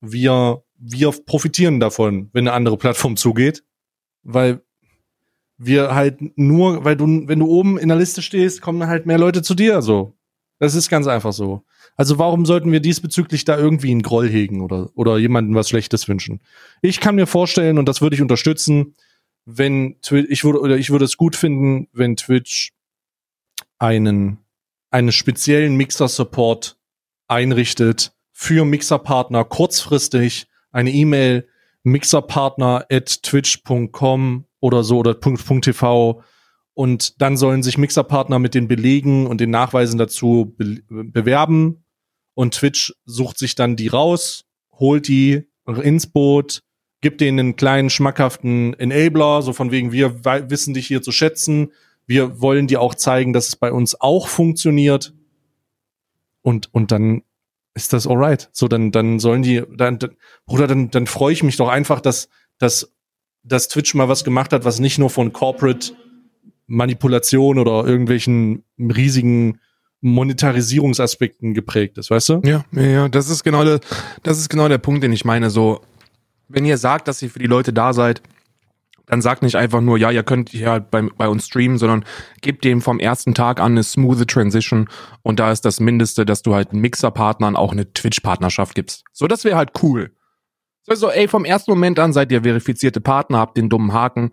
wir, wir profitieren davon, wenn eine andere Plattform zugeht. Weil wir halt nur, weil du, wenn du oben in der Liste stehst, kommen halt mehr Leute zu dir, so. Das ist ganz einfach so. Also warum sollten wir diesbezüglich da irgendwie einen Groll hegen oder, oder jemandem was Schlechtes wünschen? Ich kann mir vorstellen, und das würde ich unterstützen, wenn Twitch, ich würde, oder ich würde es gut finden, wenn Twitch einen, einen speziellen Mixer-Support einrichtet für Mixerpartner kurzfristig eine E-Mail mixerpartner at twitch.com oder so oder .tv und dann sollen sich Mixerpartner mit den Belegen und den Nachweisen dazu be bewerben. Und Twitch sucht sich dann die raus, holt die ins Boot, gibt denen einen kleinen schmackhaften Enabler, so von wegen wir wissen dich hier zu schätzen, wir wollen dir auch zeigen, dass es bei uns auch funktioniert. Und und dann ist das alright. So dann dann sollen die dann, dann Bruder dann dann freue ich mich doch einfach, dass dass dass Twitch mal was gemacht hat, was nicht nur von Corporate Manipulation oder irgendwelchen riesigen Monetarisierungsaspekten geprägt ist, weißt du? Ja, ja, ja, das ist genau der, das ist genau der Punkt, den ich meine. So, wenn ihr sagt, dass ihr für die Leute da seid, dann sagt nicht einfach nur, ja, ihr könnt hier halt bei, bei uns streamen, sondern gebt dem vom ersten Tag an eine smooth Transition und da ist das Mindeste, dass du halt Mixer-Partnern auch eine Twitch-Partnerschaft gibst. So, das wäre halt cool. So, ey, vom ersten Moment an seid ihr verifizierte Partner, habt den dummen Haken.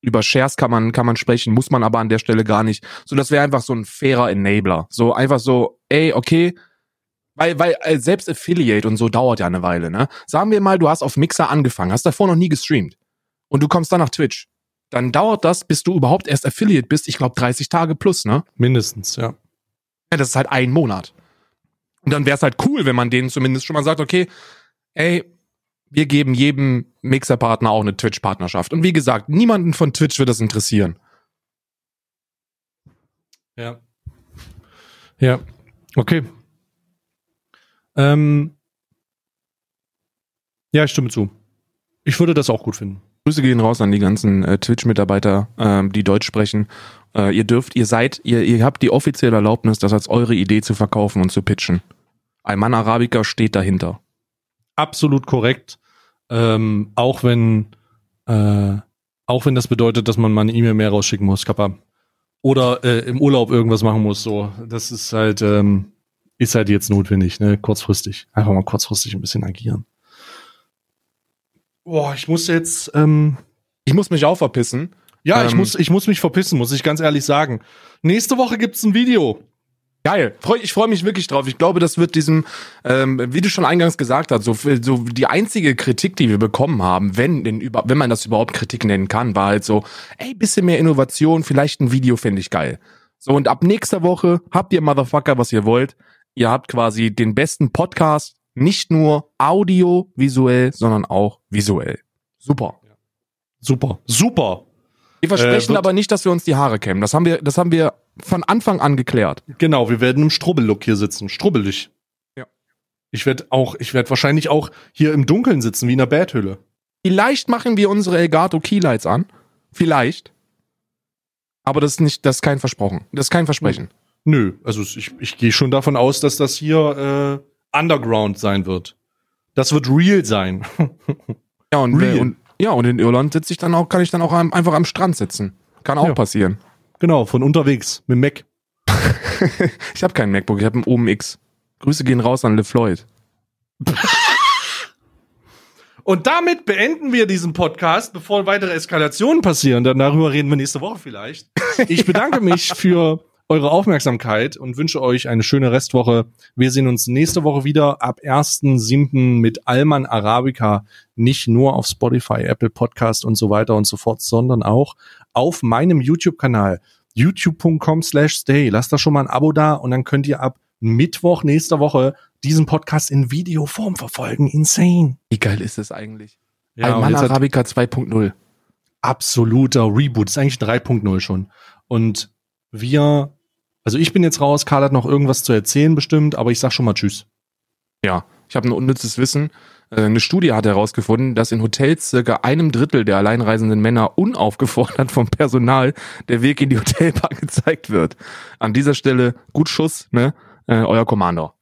Über Shares kann man, kann man sprechen, muss man aber an der Stelle gar nicht. So, das wäre einfach so ein fairer Enabler. So, einfach so, ey, okay, weil, weil äh, selbst Affiliate und so dauert ja eine Weile, ne? Sagen wir mal, du hast auf Mixer angefangen, hast davor noch nie gestreamt und du kommst dann nach Twitch. Dann dauert das, bis du überhaupt erst Affiliate bist, ich glaube 30 Tage plus, ne? Mindestens, ja. Ja, das ist halt ein Monat. Und dann wäre es halt cool, wenn man denen zumindest schon mal sagt, okay, ey, wir geben jedem Mixer-Partner auch eine Twitch-Partnerschaft. Und wie gesagt, niemanden von Twitch wird das interessieren. Ja. Ja. Okay. Ähm. Ja, ich stimme zu. Ich würde das auch gut finden. Grüße gehen raus an die ganzen äh, Twitch-Mitarbeiter, ähm, die Deutsch sprechen. Äh, ihr dürft, ihr seid, ihr, ihr habt die offizielle Erlaubnis, das als eure Idee zu verkaufen und zu pitchen. Ein Mann Arabiker steht dahinter. Absolut korrekt. Ähm, auch wenn, äh, auch wenn das bedeutet, dass man mal eine E-Mail mehr rausschicken muss, Kappa. Oder äh, im Urlaub irgendwas machen muss, so. Das ist halt, ähm, ist halt jetzt notwendig, ne? Kurzfristig. Einfach mal kurzfristig ein bisschen agieren. Boah, ich muss jetzt, ähm, Ich muss mich auch verpissen. ja, Ähm, ich muss, ich muss mich verpissen, muss ich ganz ehrlich sagen. Nächste Woche gibt's ein Video. Geil. Freu, ich freue mich wirklich drauf. Ich glaube, das wird diesem, ähm, wie du schon eingangs gesagt hast, so, so die einzige Kritik, die wir bekommen haben, wenn, denn über, wenn man das überhaupt Kritik nennen kann, war halt so, ey, bisschen mehr Innovation, vielleicht ein Video fände ich geil. So, und ab nächster Woche habt ihr Motherfucker, was ihr wollt. Ihr habt quasi den besten Podcast, nicht nur audio, visuell, sondern auch visuell. Super. Super, super. Wir versprechen wird- aber nicht, dass wir uns die Haare kämmen. Das haben wir, das haben wir von Anfang an geklärt. Genau, wir werden im Strubbellook hier sitzen. Strubbelig. Ja. Ich werde auch, ich werde wahrscheinlich auch hier im Dunkeln sitzen, wie in einer Bärthülle. Vielleicht machen wir unsere Elgato Keylights an. Vielleicht. Aber das ist nicht, das ist kein Versprochen. Das ist kein Versprechen. Nö, also ich, ich gehe schon davon aus, dass das hier äh, Underground sein wird. Das wird real sein. Ja, und, Real. und, ja, und in Irland sitze ich dann auch, kann ich dann auch einfach am Strand sitzen. Kann auch Ja. passieren. Genau, von unterwegs mit dem Mac. (laughs) Ich habe keinen MacBook, ich habe einen Oben X. Grüße gehen raus an LeFloid. (laughs) Und damit beenden wir diesen Podcast, bevor weitere Eskalationen passieren. Dann darüber reden wir nächste Woche vielleicht. Ich (laughs) bedanke mich für eure Aufmerksamkeit und wünsche euch eine schöne Restwoche. Wir sehen uns nächste Woche wieder ab 1.7. mit Alman Arabica. Nicht nur auf Spotify, Apple Podcast und so weiter und so fort, sondern auch auf meinem YouTube-Kanal. youtube.com slash stay. Lasst da schon mal ein Abo da und dann könnt ihr ab Mittwoch nächster Woche diesen Podcast in Videoform verfolgen. Insane. Wie geil ist das eigentlich? Ja, Ein Mann Arabica 2.0. absoluter Reboot. ist eigentlich 3.0 schon. Und wir Also ich bin jetzt raus, Karl hat noch irgendwas zu erzählen bestimmt, aber ich sag schon mal Tschüss. Ja, ich habe ein unnützes Wissen. Äh, eine Studie hat herausgefunden, dass in Hotels circa einem Drittel der alleinreisenden Männer unaufgefordert vom Personal der Weg in die Hotelbar (laughs) gezeigt wird. An dieser Stelle gut Schuss, ne? Äh, euer Commander.